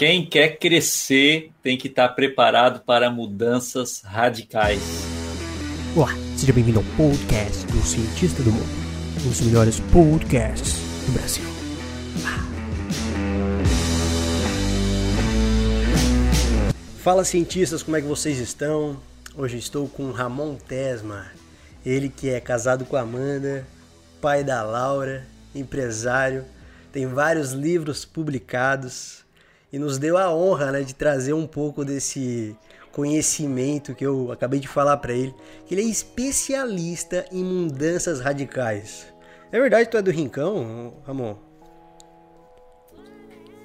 Quem quer crescer tem que estar preparado para mudanças radicais. Olá, seja bem-vindo ao podcast do Cientista do Mundo, um dos melhores podcasts do Brasil. Fala cientistas, como é que vocês estão? Hoje estou com Ramon Tesma, ele que é casado com a Amanda, pai da Laura, empresário, tem vários livros publicados, e nos deu a honra né, de trazer um pouco desse conhecimento que eu acabei de falar para ele, que ele é especialista em mudanças radicais. É verdade que tu é do Rincão, Ramon?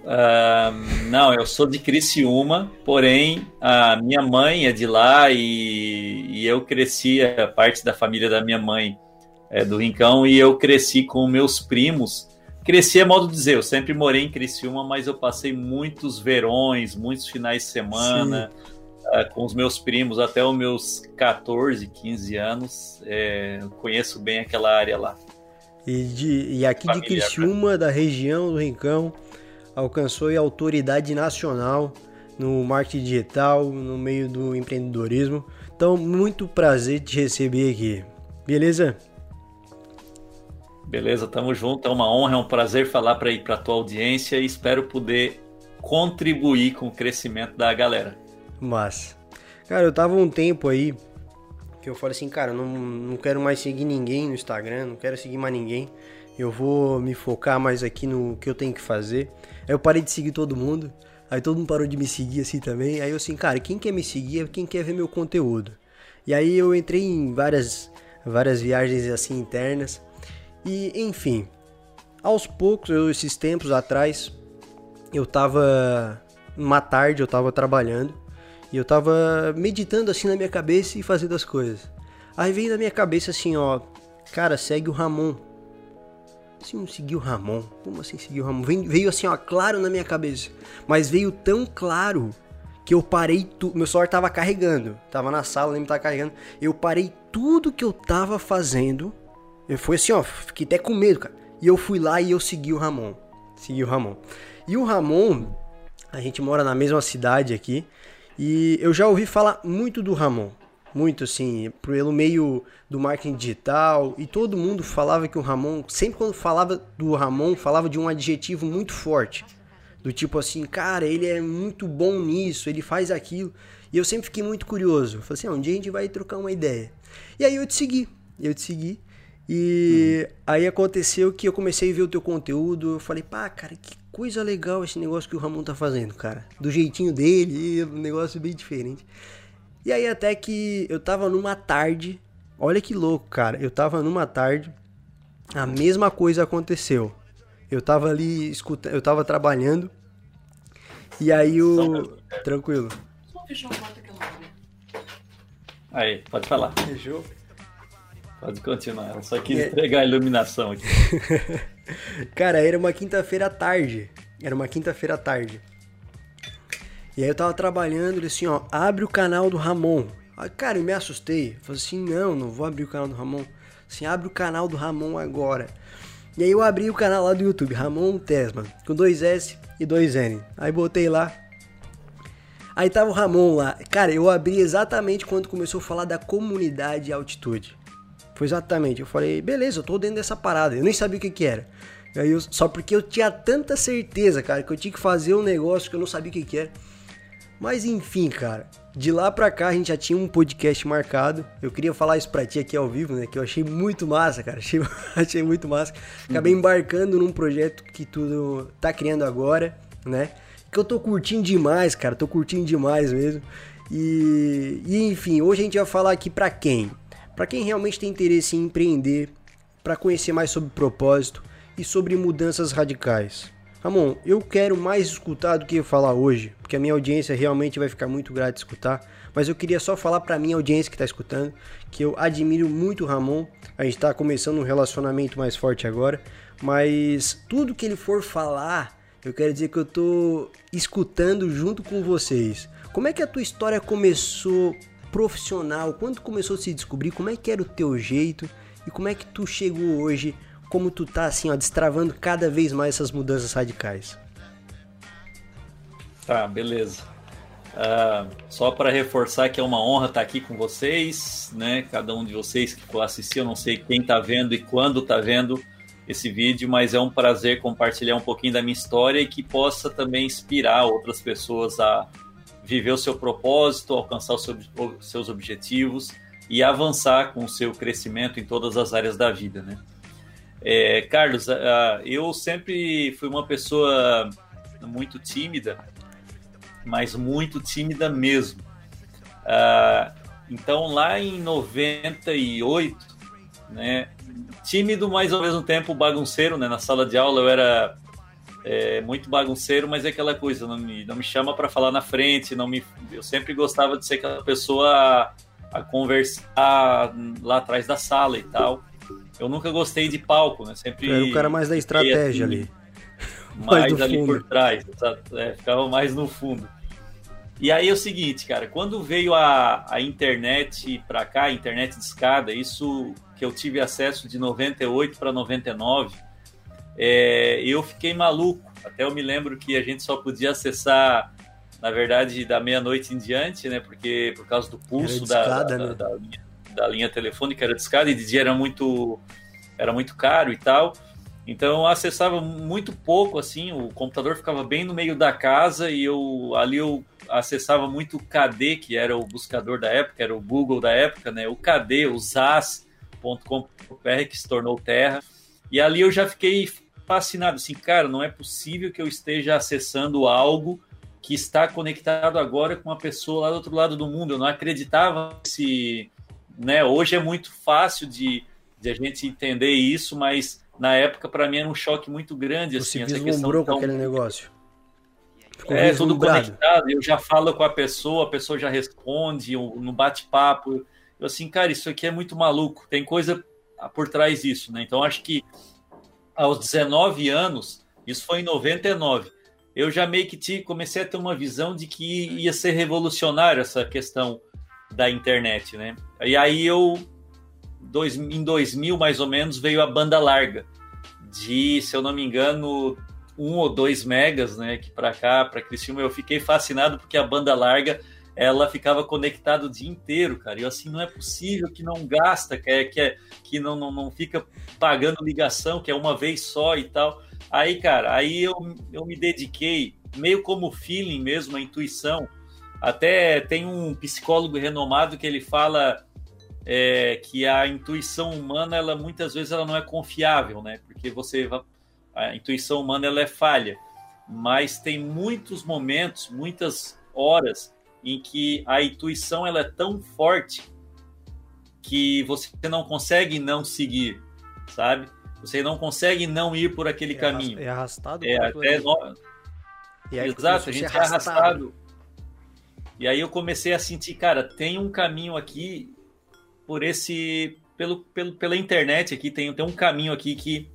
Uh, não, eu sou de Criciúma, porém a minha mãe é de lá e, e eu cresci, a parte da família da minha mãe é do Rincão, e eu cresci com meus primos Cresci é modo de dizer, eu sempre morei em Criciúma, mas eu passei muitos verões, muitos finais de semana uh, com os meus primos até os meus 14, 15 anos. É, conheço bem aquela área lá. E, de, e aqui de Criciúma, da região do Rincão, alcançou a autoridade nacional no marketing digital, no meio do empreendedorismo. Então, muito prazer te receber aqui. Beleza? Beleza, tamo junto. É uma honra, é um prazer falar para ir para tua audiência e espero poder contribuir com o crescimento da galera. Mas, cara, eu tava um tempo aí que eu falei assim, cara, não, não quero mais seguir ninguém no Instagram, não quero seguir mais ninguém. Eu vou me focar mais aqui no que eu tenho que fazer. Aí eu parei de seguir todo mundo. Aí todo mundo parou de me seguir assim também. Aí eu assim, cara, quem quer me seguir é quem quer ver meu conteúdo. E aí eu entrei em várias várias viagens assim internas. E enfim, aos poucos, eu, esses tempos atrás, eu tava uma tarde, eu tava trabalhando e eu tava meditando assim na minha cabeça e fazendo as coisas. Aí veio na minha cabeça assim, ó, cara, segue o Ramon. Assim, não seguiu o Ramon? Como assim seguiu o Ramon? Veio, veio assim, ó, claro na minha cabeça. Mas veio tão claro que eu parei tudo. Meu celular tava carregando. Tava na sala, nem tava carregando. Eu parei tudo que eu tava fazendo eu fui assim, ó, fiquei até com medo, cara. E eu fui lá e eu segui o Ramon. Segui o Ramon. E o Ramon, a gente mora na mesma cidade aqui. E eu já ouvi falar muito do Ramon. Muito assim, pelo meio do marketing digital. E todo mundo falava que o Ramon, sempre quando falava do Ramon, falava de um adjetivo muito forte. Do tipo assim, cara, ele é muito bom nisso, ele faz aquilo. E eu sempre fiquei muito curioso. Falei assim, ah, um dia a gente vai trocar uma ideia. E aí eu te segui. Eu te segui. E uhum. aí aconteceu que eu comecei a ver o teu conteúdo, eu falei, pá, cara, que coisa legal esse negócio que o Ramon tá fazendo, cara. Do jeitinho dele, um negócio bem diferente. E aí até que eu tava numa tarde, olha que louco, cara. Eu tava numa tarde, a mesma coisa aconteceu. Eu tava ali escutando, eu tava trabalhando. E aí o. Tranquilo. Só fechar a porta aquela Aí, pode falar. Fechou? Pode continuar, só quis é... entregar a iluminação aqui. Cara, era uma quinta-feira à tarde. Era uma quinta-feira à tarde. E aí eu tava trabalhando, ele assim, ó, abre o canal do Ramon. Aí, cara, eu me assustei. Falei assim, não, não vou abrir o canal do Ramon. Assim, abre o canal do Ramon agora. E aí eu abri o canal lá do YouTube, Ramon Tesma, com dois S e dois N. Aí botei lá. Aí tava o Ramon lá. Cara, eu abri exatamente quando começou a falar da comunidade altitude. Foi exatamente. Eu falei, beleza, eu tô dentro dessa parada. Eu nem sabia o que que era. Aí eu, só porque eu tinha tanta certeza, cara, que eu tinha que fazer um negócio que eu não sabia o que que era. Mas enfim, cara, de lá pra cá a gente já tinha um podcast marcado. Eu queria falar isso pra ti aqui ao vivo, né? Que eu achei muito massa, cara. Achei, achei muito massa. Acabei uhum. embarcando num projeto que tu tá criando agora, né? Que eu tô curtindo demais, cara. Tô curtindo demais mesmo. E, e enfim, hoje a gente vai falar aqui pra quem? Para quem realmente tem interesse em empreender, para conhecer mais sobre propósito e sobre mudanças radicais. Ramon, eu quero mais escutar do que falar hoje, porque a minha audiência realmente vai ficar muito grata de escutar, mas eu queria só falar para minha audiência que está escutando que eu admiro muito o Ramon. A gente está começando um relacionamento mais forte agora, mas tudo que ele for falar, eu quero dizer que eu estou escutando junto com vocês. Como é que a tua história começou profissional, quando começou a se descobrir, como é que era o teu jeito e como é que tu chegou hoje, como tu tá assim, ó, destravando cada vez mais essas mudanças radicais? Tá, beleza. Uh, só para reforçar que é uma honra estar aqui com vocês, né? Cada um de vocês que for assistir, eu não sei quem está vendo e quando está vendo esse vídeo, mas é um prazer compartilhar um pouquinho da minha história e que possa também inspirar outras pessoas a viver o seu propósito, alcançar os seus objetivos e avançar com o seu crescimento em todas as áreas da vida, né? É, Carlos, eu sempre fui uma pessoa muito tímida, mas muito tímida mesmo. Então, lá em 98, né, tímido, mas ao mesmo tempo bagunceiro, né? Na sala de aula eu era é, muito bagunceiro, mas é aquela coisa, não me, não me chama para falar na frente, não me, eu sempre gostava de ser aquela pessoa a, a conversar lá atrás da sala e tal. Eu nunca gostei de palco, né? Sempre. Era o cara mais da estratégia assim, ali. Mais, mais ali fundo. por trás, é, ficava mais no fundo. E aí é o seguinte, cara, quando veio a, a internet para cá, a internet de escada, isso que eu tive acesso de 98 para 99, é, eu fiquei maluco. Até eu me lembro que a gente só podia acessar, na verdade, da meia-noite em diante, né? Porque por causa do pulso escada, da, né? da, da, linha, da linha telefônica era de escada e de dia era muito, era muito caro e tal. Então eu acessava muito pouco, assim, o computador ficava bem no meio da casa e eu ali eu acessava muito o KD, que era o buscador da época, era o Google da época, né? O KD, o ZAS.com.br, que se tornou Terra. E ali eu já fiquei fascinado, assim, cara, não é possível que eu esteja acessando algo que está conectado agora com uma pessoa lá do outro lado do mundo. Eu não acreditava se, né? Hoje é muito fácil de, de a gente entender isso, mas na época para mim era um choque muito grande, Você assim, essa questão com tão... aquele negócio. Ficou é tudo conectado, eu já falo com a pessoa, a pessoa já responde no bate-papo. Eu assim, cara, isso aqui é muito maluco. Tem coisa por trás disso, né? Então acho que aos 19 anos, isso foi em 99, eu já meio que te, comecei a ter uma visão de que ia ser revolucionário essa questão da internet, né? E aí eu, dois, em 2000 mais ou menos, veio a banda larga, de, se eu não me engano, um ou dois megas, né? Que para cá, para Criciúma, eu fiquei fascinado porque a banda larga ela ficava conectada o dia inteiro, cara. E eu assim, não é possível que não gasta, que, é, que, é, que não, não, não fica pagando ligação, que é uma vez só e tal. Aí, cara, aí eu, eu me dediquei, meio como feeling mesmo, a intuição. Até tem um psicólogo renomado que ele fala é, que a intuição humana, ela muitas vezes ela não é confiável, né? Porque você a intuição humana ela é falha, mas tem muitos momentos, muitas horas em que a intuição ela é tão forte que você não consegue não seguir, sabe? Você não consegue não ir por aquele é caminho. É arrastado. É até. Exato, a gente é arrastado. E aí eu comecei a sentir, cara, tem um caminho aqui por esse pelo, pelo pela internet aqui tem, tem um caminho aqui que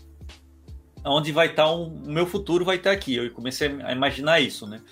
onde vai estar um, o meu futuro vai estar aqui. Eu comecei a imaginar isso, né?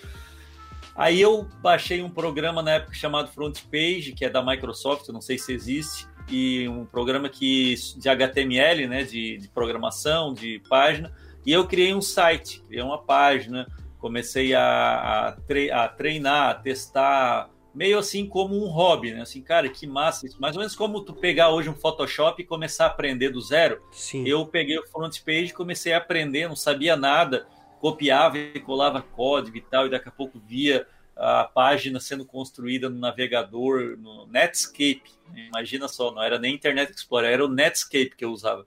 Aí eu baixei um programa na época chamado Front Page, que é da Microsoft, não sei se existe, e um programa que de HTML, né, de, de programação, de página, e eu criei um site, criei uma página, comecei a, a, tre a treinar, a testar, meio assim como um hobby, né? Assim, cara, que massa isso. Mais ou menos como tu pegar hoje um Photoshop e começar a aprender do zero. Sim. Eu peguei o front page, comecei a aprender, não sabia nada copiava e colava código e tal, e daqui a pouco via a página sendo construída no navegador, no Netscape. Imagina só, não era nem Internet Explorer, era o Netscape que eu usava.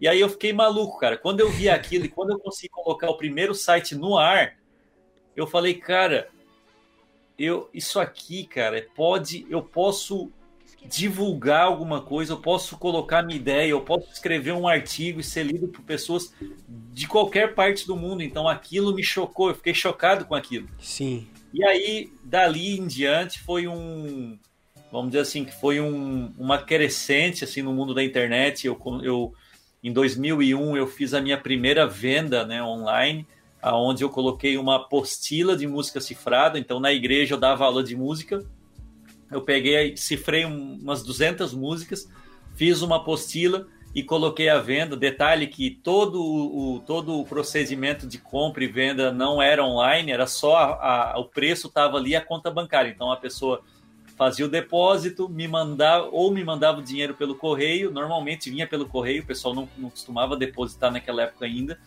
E aí eu fiquei maluco, cara. Quando eu vi aquilo e quando eu consegui colocar o primeiro site no ar, eu falei, cara, eu isso aqui, cara, pode, eu posso divulgar alguma coisa, eu posso colocar minha ideia, eu posso escrever um artigo e ser lido por pessoas de qualquer parte do mundo. Então aquilo me chocou, eu fiquei chocado com aquilo. Sim. E aí, dali em diante, foi um. Vamos dizer assim, que foi um, uma crescente assim, no mundo da internet. Eu, eu, em 2001, eu fiz a minha primeira venda né, online, aonde eu coloquei uma apostila de música cifrada. Então, na igreja, eu dava aula de música eu peguei, cifrei umas 200 músicas, fiz uma apostila e coloquei à venda. Detalhe que todo o, todo o procedimento de compra e venda não era online, era só a, a, o preço estava ali a conta bancária. Então a pessoa fazia o depósito, me mandava ou me mandava o dinheiro pelo correio. Normalmente vinha pelo correio, o pessoal não, não costumava depositar naquela época ainda.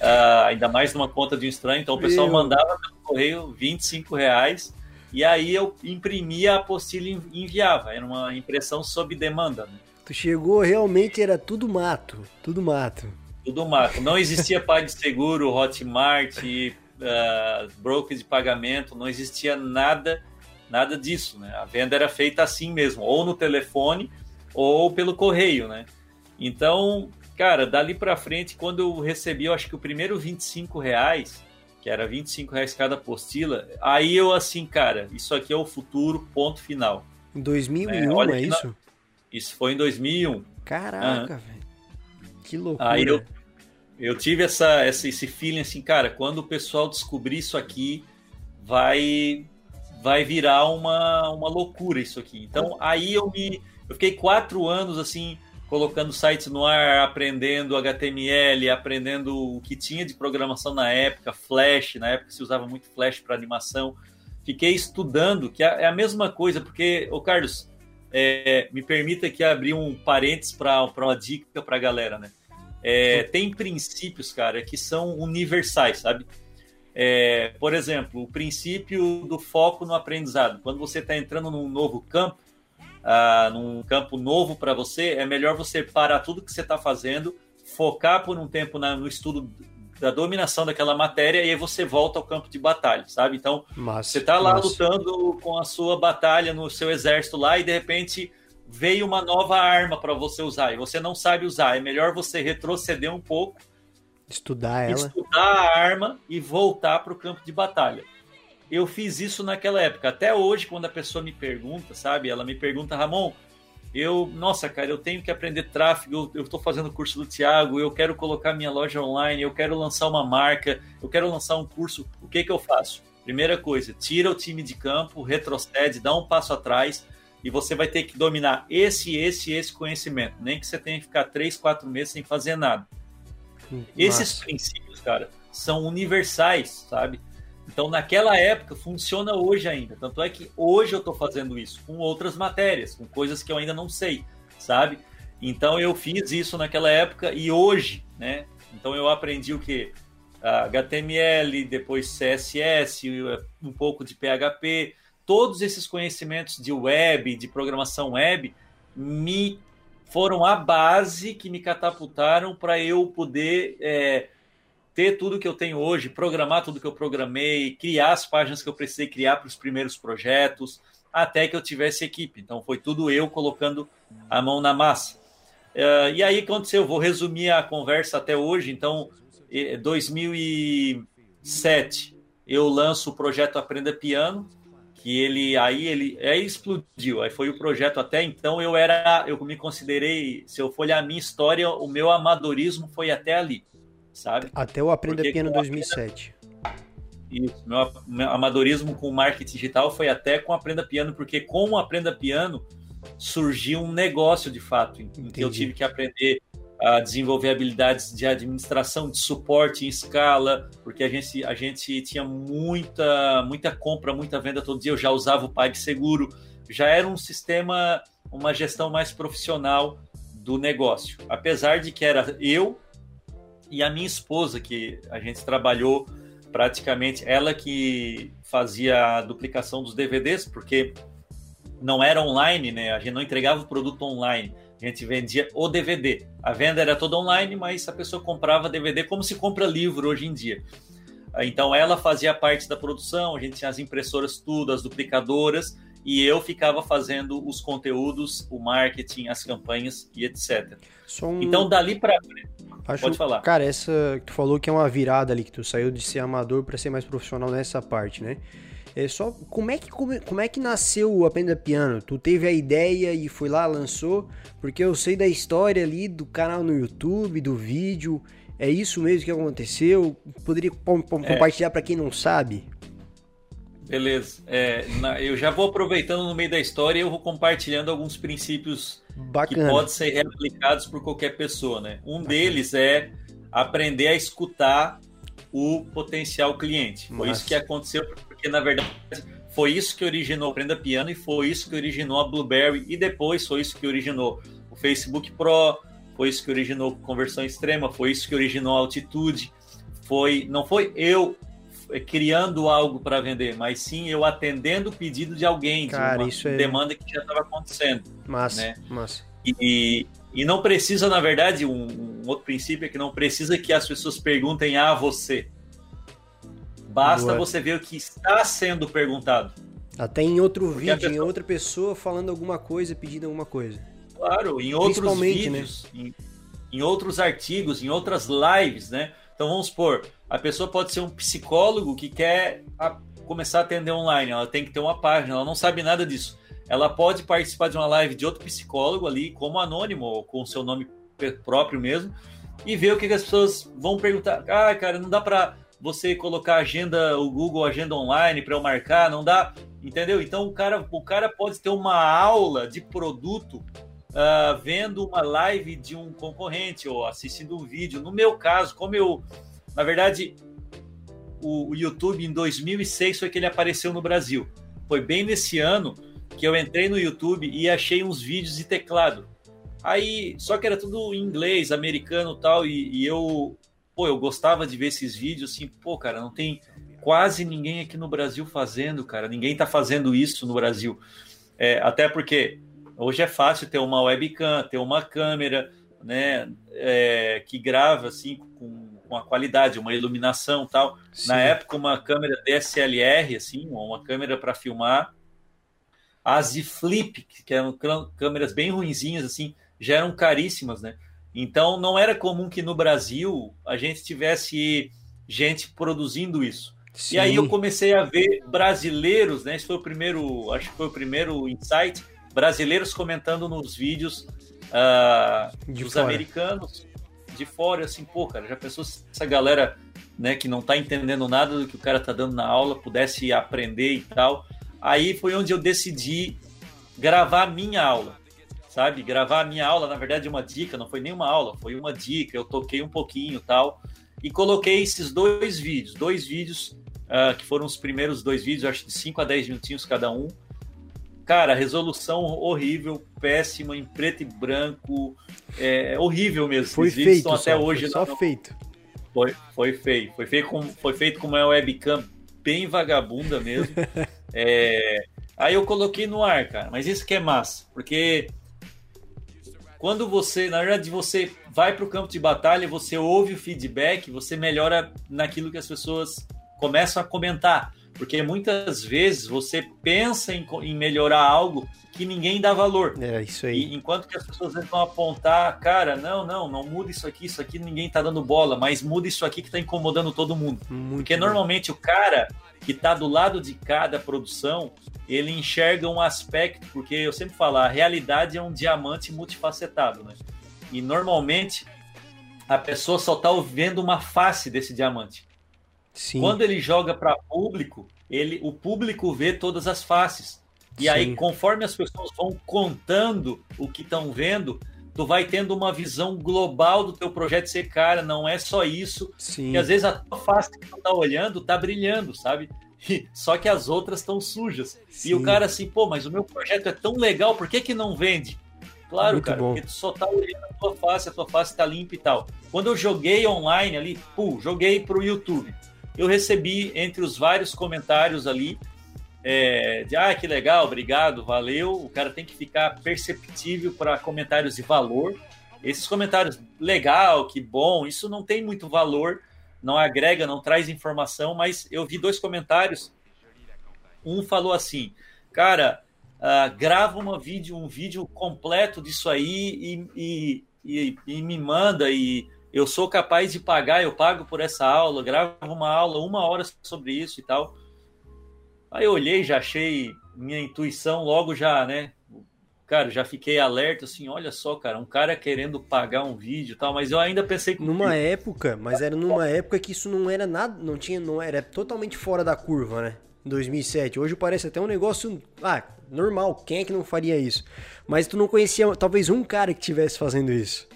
Uh, ainda mais numa conta de um estranho, então o pessoal Meu. mandava pelo correio 25 reais e aí eu imprimia a apostila e enviava. Era uma impressão sob demanda. Né? Tu chegou, realmente era tudo mato, tudo mato. Tudo mato. Não existia PagSeguro, Hotmart, uh, broker de pagamento, não existia nada, nada disso, né? A venda era feita assim mesmo, ou no telefone ou pelo correio, né? Então, cara, dali para frente, quando eu recebi, eu acho que o primeiro 25 reais, que era 25 reais cada apostila, aí eu assim, cara, isso aqui é o futuro, ponto final. Em 2001, é, é isso? Isso foi em 2001. Caraca, uhum. velho. Que loucura. Aí eu, eu tive essa, essa, esse feeling assim, cara, quando o pessoal descobrir isso aqui, vai vai virar uma, uma loucura isso aqui. Então aí eu me eu fiquei quatro anos assim colocando sites no ar, aprendendo HTML, aprendendo o que tinha de programação na época, Flash, na época se usava muito Flash para animação. Fiquei estudando, que é, é a mesma coisa, porque, o Carlos, é, me permita aqui abrir um parênteses para uma dica para a galera, né? É, tem princípios, cara, que são universais, sabe? É, por exemplo, o princípio do foco no aprendizado. Quando você está entrando num novo campo, ah, num campo novo para você, é melhor você parar tudo que você está fazendo, focar por um tempo na, no estudo da dominação daquela matéria e aí você volta ao campo de batalha, sabe? Então, você está lá lutando com a sua batalha no seu exército lá e de repente veio uma nova arma para você usar e você não sabe usar. É melhor você retroceder um pouco, estudar ela, estudar a arma e voltar para o campo de batalha. Eu fiz isso naquela época. Até hoje, quando a pessoa me pergunta, sabe? Ela me pergunta, Ramon, eu, nossa, cara, eu tenho que aprender tráfego, eu estou fazendo o curso do Thiago, eu quero colocar minha loja online, eu quero lançar uma marca, eu quero lançar um curso, o que que eu faço? Primeira coisa, tira o time de campo, retrocede, dá um passo atrás e você vai ter que dominar esse, esse, esse conhecimento, nem que você tenha que ficar três, quatro meses sem fazer nada. Hum, Esses princípios, cara, são universais, sabe? Então, naquela época, funciona hoje ainda. Tanto é que hoje eu estou fazendo isso com outras matérias, com coisas que eu ainda não sei, sabe? Então, eu fiz isso naquela época e hoje, né? Então, eu aprendi o que? HTML, depois CSS, um pouco de PHP. Todos esses conhecimentos de web, de programação web, me foram a base que me catapultaram para eu poder. É, ter tudo que eu tenho hoje, programar tudo que eu programei, criar as páginas que eu precisei criar para os primeiros projetos, até que eu tivesse equipe. Então foi tudo eu colocando a mão na massa. Uh, e aí aconteceu, vou resumir a conversa até hoje. Então, 2007 eu lanço o projeto Aprenda Piano, que ele aí ele aí explodiu. Aí foi o projeto até então eu era eu me considerei, se eu for olhar a minha história, o meu amadorismo foi até ali sabe? Até o Aprenda Porque Piano 2007. Isso, meu, meu, amadorismo com marketing digital foi até com Aprenda Piano, porque com o Aprenda Piano surgiu um negócio de fato, em que eu tive que aprender a desenvolver habilidades de administração, de suporte em escala, porque a gente, a gente tinha muita, muita compra, muita venda todo dia, eu já usava o PagSeguro, já era um sistema, uma gestão mais profissional do negócio. Apesar de que era eu e a minha esposa, que a gente trabalhou praticamente, ela que fazia a duplicação dos DVDs, porque não era online, né? A gente não entregava o produto online, a gente vendia o DVD. A venda era toda online, mas a pessoa comprava DVD como se compra livro hoje em dia. Então ela fazia parte da produção, a gente tinha as impressoras tudo, as duplicadoras, e eu ficava fazendo os conteúdos, o marketing, as campanhas e etc. Um... Então dali para Acho, Pode falar. Cara, essa que tu falou que é uma virada ali, que tu saiu de ser amador para ser mais profissional nessa parte, né? É só como é que como, como é que nasceu o Aprenda Piano? Tu teve a ideia e foi lá lançou? Porque eu sei da história ali do canal no YouTube, do vídeo. É isso mesmo que aconteceu? Poderia é. compartilhar para quem não sabe? Beleza. É, na, eu já vou aproveitando no meio da história e eu vou compartilhando alguns princípios Bacana. que podem ser reaplicados por qualquer pessoa, né? Um Bacana. deles é aprender a escutar o potencial cliente. Foi Nossa. isso que aconteceu, porque na verdade foi isso que originou o Aprenda Piano e foi isso que originou a Blueberry e depois foi isso que originou o Facebook Pro, foi isso que originou conversão extrema, foi isso que originou a altitude. Foi, não foi eu criando algo para vender, mas sim eu atendendo o pedido de alguém, Cara, de uma isso é... demanda que já estava acontecendo. Massa, né? massa. E, e não precisa, na verdade, um, um, outro princípio é que não precisa que as pessoas perguntem a você. Basta Boa. você ver o que está sendo perguntado. Até em outro Porque vídeo, pessoa... em outra pessoa falando alguma coisa, pedindo alguma coisa. Claro, em outros né? vídeos, né? em, em outros artigos, em outras lives, né? Então vamos supor, a pessoa pode ser um psicólogo que quer a, começar a atender online, ela tem que ter uma página, ela não sabe nada disso. Ela pode participar de uma live de outro psicólogo ali, como anônimo, ou com o seu nome próprio mesmo, e ver o que, que as pessoas vão perguntar. Ah, cara, não dá para você colocar agenda, o Google Agenda Online para eu marcar, não dá, entendeu? Então o cara, o cara pode ter uma aula de produto uh, vendo uma live de um concorrente ou assistindo um vídeo. No meu caso, como eu, na verdade, o, o YouTube em 2006 foi que ele apareceu no Brasil. Foi bem nesse ano que eu entrei no YouTube e achei uns vídeos de teclado. Aí, só que era tudo em inglês, americano tal, e, e eu, pô, eu gostava de ver esses vídeos assim, pô, cara, não tem quase ninguém aqui no Brasil fazendo, cara, ninguém tá fazendo isso no Brasil. É, até porque Hoje é fácil ter uma webcam, ter uma câmera, né, é, que grava assim com, com a qualidade, uma iluminação tal. Sim. Na época, uma câmera DSLR, assim, uma câmera para filmar, as flip, que eram câmeras bem ruinzinhas, assim, já eram caríssimas, né? Então, não era comum que no Brasil a gente tivesse gente produzindo isso. Sim. E aí eu comecei a ver brasileiros, né? Esse foi o primeiro, acho que foi o primeiro insight brasileiros comentando nos vídeos uh, dos fora. americanos de fora, assim, pô, cara, já pensou se essa galera, né, que não tá entendendo nada do que o cara tá dando na aula, pudesse aprender e tal. Aí foi onde eu decidi gravar a minha aula, sabe? Gravar a minha aula, na verdade, uma dica, não foi nenhuma aula, foi uma dica, eu toquei um pouquinho tal, e coloquei esses dois vídeos, dois vídeos, uh, que foram os primeiros dois vídeos, acho de 5 a 10 minutinhos cada um, Cara, resolução horrível, péssima, em preto e branco, é horrível mesmo. Foi feito, estão até só, hoje só feito. Foi, foi feito, foi feito com, foi feito com uma webcam bem vagabunda mesmo. é, aí eu coloquei no ar, cara. Mas isso que é massa, porque quando você, na verdade, você vai para o campo de batalha, você ouve o feedback, você melhora naquilo que as pessoas começam a comentar. Porque muitas vezes você pensa em, em melhorar algo que ninguém dá valor. É, isso aí. E, enquanto que as pessoas vão apontar, cara, não, não, não muda isso aqui, isso aqui ninguém tá dando bola, mas muda isso aqui que tá incomodando todo mundo. Muito Porque bom. normalmente o cara que tá do lado de cada produção, ele enxerga um aspecto, porque eu sempre falo, a realidade é um diamante multifacetado, né? E normalmente a pessoa só tá vendo uma face desse diamante. Sim. Quando ele joga para público, ele, o público vê todas as faces. E Sim. aí, conforme as pessoas vão contando o que estão vendo, tu vai tendo uma visão global do teu projeto ser cara, não é só isso. Sim. E às vezes a tua face que tu tá olhando tá brilhando, sabe? E, só que as outras estão sujas. Sim. E o cara assim, pô, mas o meu projeto é tão legal, por que que não vende? Claro, Muito cara, bom. porque tu só tá olhando a tua face, a tua face tá limpa e tal. Quando eu joguei online ali, pô, joguei pro YouTube eu recebi entre os vários comentários ali é, de ah, que legal, obrigado, valeu. O cara tem que ficar perceptível para comentários de valor. Esses comentários, legal, que bom, isso não tem muito valor, não agrega, não traz informação, mas eu vi dois comentários. Um falou assim, cara, uh, grava uma vídeo, um vídeo completo disso aí e, e, e, e me manda e eu sou capaz de pagar, eu pago por essa aula, gravo uma aula, uma hora sobre isso e tal. Aí eu olhei, já achei minha intuição logo já, né? Cara, já fiquei alerta assim, olha só, cara, um cara querendo pagar um vídeo e tal, mas eu ainda pensei que numa época, mas era numa época que isso não era nada, não tinha, não era totalmente fora da curva, né? 2007. Hoje parece até um negócio, ah, normal, quem é que não faria isso? Mas tu não conhecia talvez um cara que tivesse fazendo isso.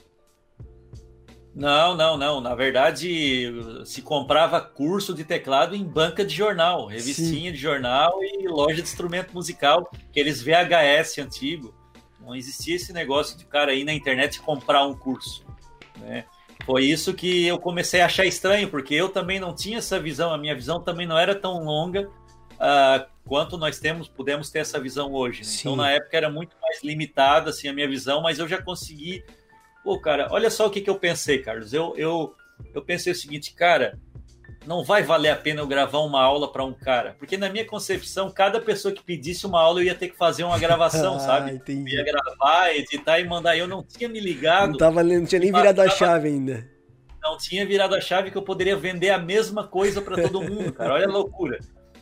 Não, não, não. Na verdade, se comprava curso de teclado em banca de jornal, revistinha Sim. de jornal e loja de instrumento musical, aqueles VHS antigo. Não existia esse negócio de cara aí na internet comprar um curso. Né? Foi isso que eu comecei a achar estranho, porque eu também não tinha essa visão, a minha visão também não era tão longa uh, quanto nós temos, podemos ter essa visão hoje. Né? Então, na época era muito mais limitada assim, a minha visão, mas eu já consegui Pô, cara, olha só o que, que eu pensei, Carlos. Eu, eu, eu pensei o seguinte, cara, não vai valer a pena eu gravar uma aula para um cara, porque na minha concepção, cada pessoa que pedisse uma aula eu ia ter que fazer uma gravação, ah, sabe? Entendi. Ia gravar, editar e mandar. Eu não tinha me ligado. Não, tava, não tinha nem virado a chave ainda. Não tinha virado a chave que eu poderia vender a mesma coisa para todo mundo, cara. Olha a loucura.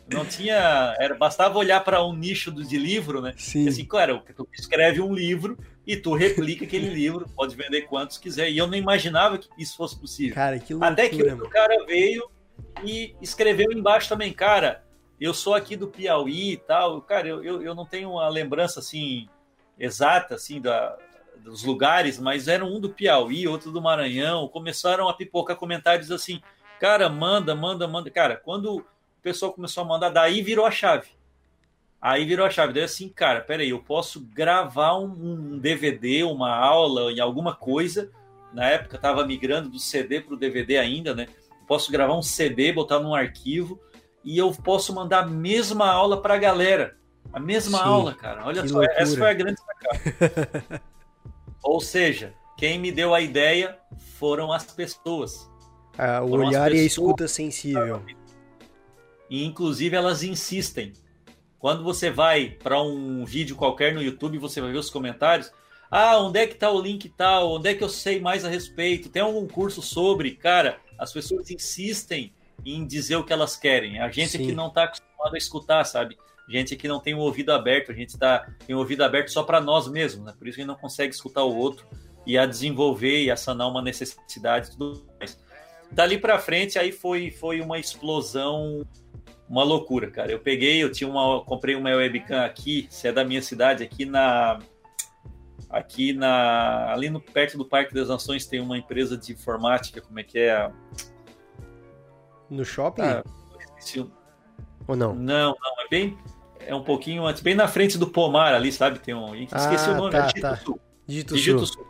Não tinha. Era, bastava olhar para um nicho de livro, né? Sim. Assim, claro, tu escreve um livro e tu replica aquele livro, pode vender quantos quiser. E eu não imaginava que isso fosse possível. Cara, que loucura, Até que o cara veio e escreveu embaixo também, cara, eu sou aqui do Piauí e tal. Cara, eu, eu, eu não tenho uma lembrança assim exata assim da, dos lugares, mas era um do Piauí, outro do Maranhão. Começaram a pipocar comentários assim, cara, manda, manda, manda. Cara, quando pessoal começou a mandar, daí virou a chave. Aí virou a chave. Daí assim, cara, peraí, eu posso gravar um, um DVD, uma aula em alguma coisa. Na época estava migrando do CD para o DVD ainda, né? Posso gravar um CD, botar num arquivo e eu posso mandar a mesma aula para a galera. A mesma Sim, aula, cara. Olha só, loucura. essa foi a grande sacada. Ou seja, quem me deu a ideia foram as pessoas. Ah, o foram olhar pessoas, e a escuta sensível. E inclusive elas insistem. Quando você vai para um vídeo qualquer no YouTube, você vai ver os comentários. Ah, onde é que está o link tal? Onde é que eu sei mais a respeito? Tem algum curso sobre? Cara, as pessoas insistem em dizer o que elas querem. A gente Sim. aqui não está acostumado a escutar, sabe? A gente aqui não tem o ouvido aberto, a gente tá, tem o ouvido aberto só para nós mesmos, né? Por isso a gente não consegue escutar o outro e a desenvolver e a sanar uma necessidade e tudo mais. Dali para frente, aí foi, foi uma explosão uma loucura, cara. Eu peguei, eu tinha uma, comprei uma webcam aqui, se é da minha cidade, aqui na aqui na ali no perto do Parque das Nações tem uma empresa de informática, como é que é? No shopping? Ah, Ou não? Não, não, é bem é um pouquinho antes, bem na frente do Pomar ali, sabe? Tem um, esqueci ah, o nome, tá, é Dito tá. Sul. Dito, Dito Sul. Sul.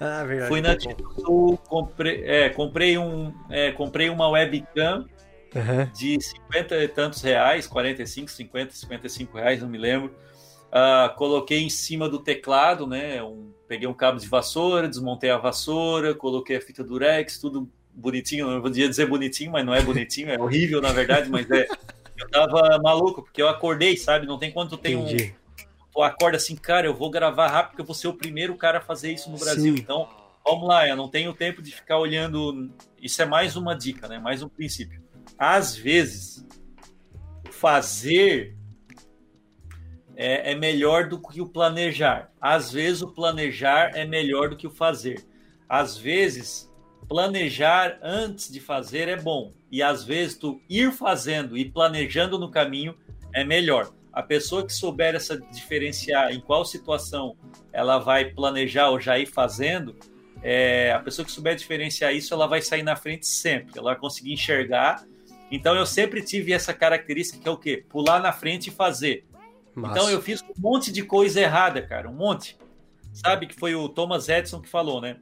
Ah, verdade. Fui na Dito Sul, comprei, é, comprei um, é, comprei uma webcam uhum. de 50 e tantos reais, 45, 50, 55 reais, não me lembro. Uh, coloquei em cima do teclado, né? Um, peguei um cabo de vassoura, desmontei a vassoura, coloquei a fita durex, tudo bonitinho. Não podia dizer bonitinho, mas não é bonitinho, é horrível na verdade, mas é. Eu tava maluco, porque eu acordei, sabe? Não tem quanto tem um. Tu acorda assim, cara, eu vou gravar rápido, porque eu vou ser o primeiro cara a fazer isso no Brasil. Sim. Então, vamos lá, eu não tenho tempo de ficar olhando. Isso é mais uma dica, né? Mais um princípio às vezes, fazer é, é, melhor do que o planejar. Às vezes, o planejar é melhor do que o fazer. Às vezes, planejar antes de fazer é bom. E às vezes, tu ir fazendo e planejando no caminho é melhor. A pessoa que souber essa diferenciar em qual situação ela vai planejar ou já ir fazendo, é, a pessoa que souber diferenciar isso, ela vai sair na frente sempre. Ela vai conseguir enxergar então eu sempre tive essa característica que é o quê? Pular na frente e fazer. Massa. Então eu fiz um monte de coisa errada, cara, um monte. Sabe que foi o Thomas Edison que falou, né?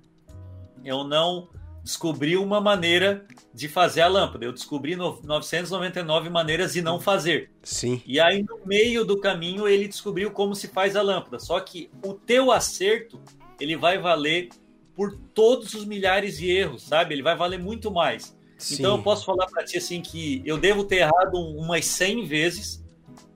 Eu não descobri uma maneira de fazer a lâmpada. Eu descobri 999 maneiras de não fazer. Sim. E aí no meio do caminho ele descobriu como se faz a lâmpada. Só que o teu acerto, ele vai valer por todos os milhares de erros, sabe? Ele vai valer muito mais. Sim. Então eu posso falar para ti assim que eu devo ter errado umas 100 vezes,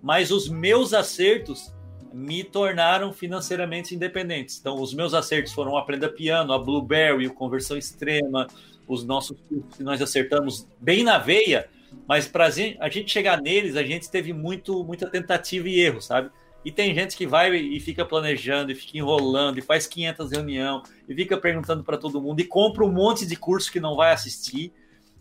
mas os meus acertos me tornaram financeiramente independentes. Então os meus acertos foram Aprenda Piano, a Blueberry, o Conversão Extrema, os nossos cursos que nós acertamos bem na veia, mas para a gente chegar neles, a gente teve muito, muita tentativa e erro, sabe? E tem gente que vai e fica planejando, e fica enrolando, e faz 500 reunião, e fica perguntando para todo mundo, e compra um monte de curso que não vai assistir,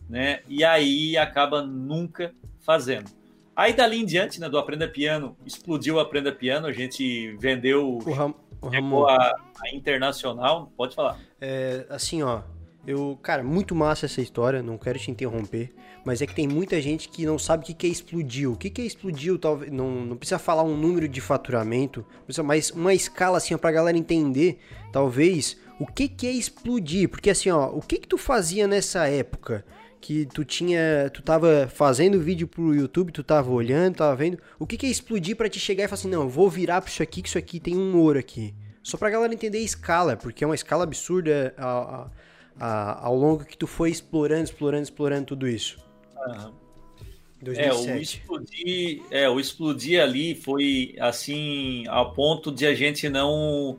né? E aí acaba nunca fazendo. Aí dali em diante, né, do Aprenda Piano, explodiu o Aprenda Piano, a gente vendeu O, Ram, o Ramon, a, a internacional, pode falar. é, assim, ó, eu, cara, muito massa essa história, não quero te interromper, mas é que tem muita gente que não sabe o que que é explodir. O que que é explodir, talvez, não, não precisa falar um número de faturamento, mas uma escala assim, ó, pra galera entender, talvez, o que que é explodir, porque assim, ó, o que que tu fazia nessa época? Que tu tinha, tu tava fazendo vídeo pro YouTube, tu tava olhando, tava vendo. O que que é explodir pra te chegar e falar assim, não, eu vou virar pra isso aqui, que isso aqui tem um ouro aqui. Só pra galera entender a escala, porque é uma escala absurda a- a- a- ao longo que tu foi explorando, explorando, explorando tudo isso. É, o 2007. explodir, é, o explodir ali foi assim ao ponto de a gente não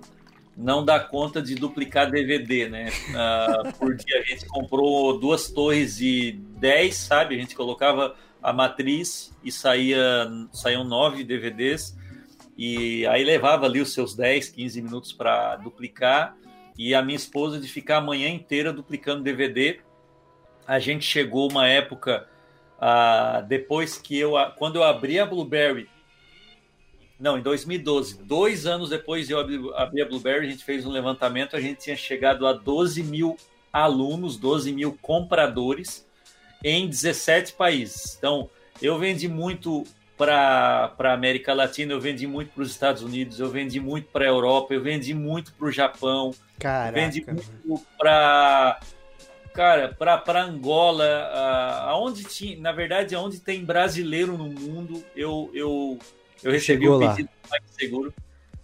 não dar conta de duplicar DVD, né? Ah, por dia a gente comprou duas torres de 10, sabe? A gente colocava a matriz e saía saíam nove DVDs e aí levava ali os seus 10, 15 minutos para duplicar e a minha esposa de ficar a manhã inteira duplicando DVD. A gente chegou uma época ah, depois que eu quando eu abri a Blueberry não, em 2012, dois anos depois de eu abrir a Blueberry, a gente fez um levantamento, a gente tinha chegado a 12 mil alunos, 12 mil compradores em 17 países. Então, eu vendi muito para a América Latina, eu vendi muito para os Estados Unidos, eu vendi muito para a Europa, eu vendi muito para o Japão, Caraca. vendi muito para cara, para Angola, aonde tinha, na verdade, aonde tem brasileiro no mundo, eu eu eu recebi Chegou o lá. pedido do PagSeguro.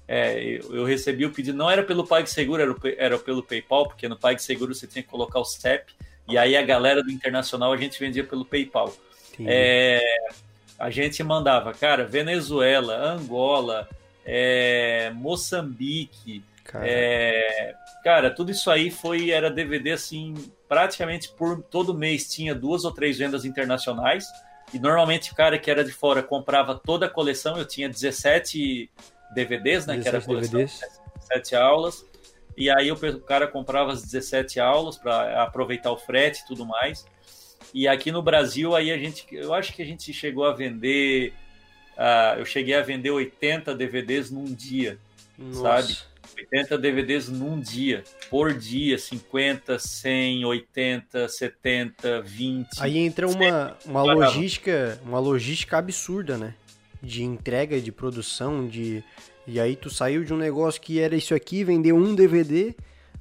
É, eu, eu recebi o pedido, não era pelo PagSeguro, era, era pelo PayPal, porque no PagSeguro você tinha que colocar o CEP, e aí a galera do internacional a gente vendia pelo PayPal. É, a gente mandava, cara, Venezuela, Angola, é, Moçambique, Cara, é, cara, tudo isso aí foi era DVD assim, praticamente por todo mês tinha duas ou três vendas internacionais. E normalmente o cara que era de fora comprava toda a coleção. Eu tinha 17 DVDs, né? que era a 17 coleção, DVDs. 17 aulas. E aí o cara comprava as 17 aulas para aproveitar o frete e tudo mais. E aqui no Brasil, aí a gente, eu acho que a gente chegou a vender, ah, eu cheguei a vender 80 DVDs num dia. Nossa. sabe? 80 DVDs num dia, por dia, 50, 100, 80, 70, 20. Aí entra uma, uma Parava. logística, uma logística absurda, né? De entrega, de produção, de e aí tu saiu de um negócio que era isso aqui, vendeu um DVD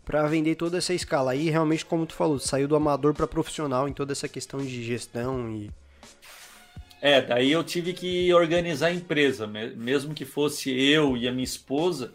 pra vender toda essa escala. Aí realmente, como tu falou, saiu do amador pra profissional em toda essa questão de gestão e É, daí eu tive que organizar a empresa, me- mesmo que fosse eu e a minha esposa,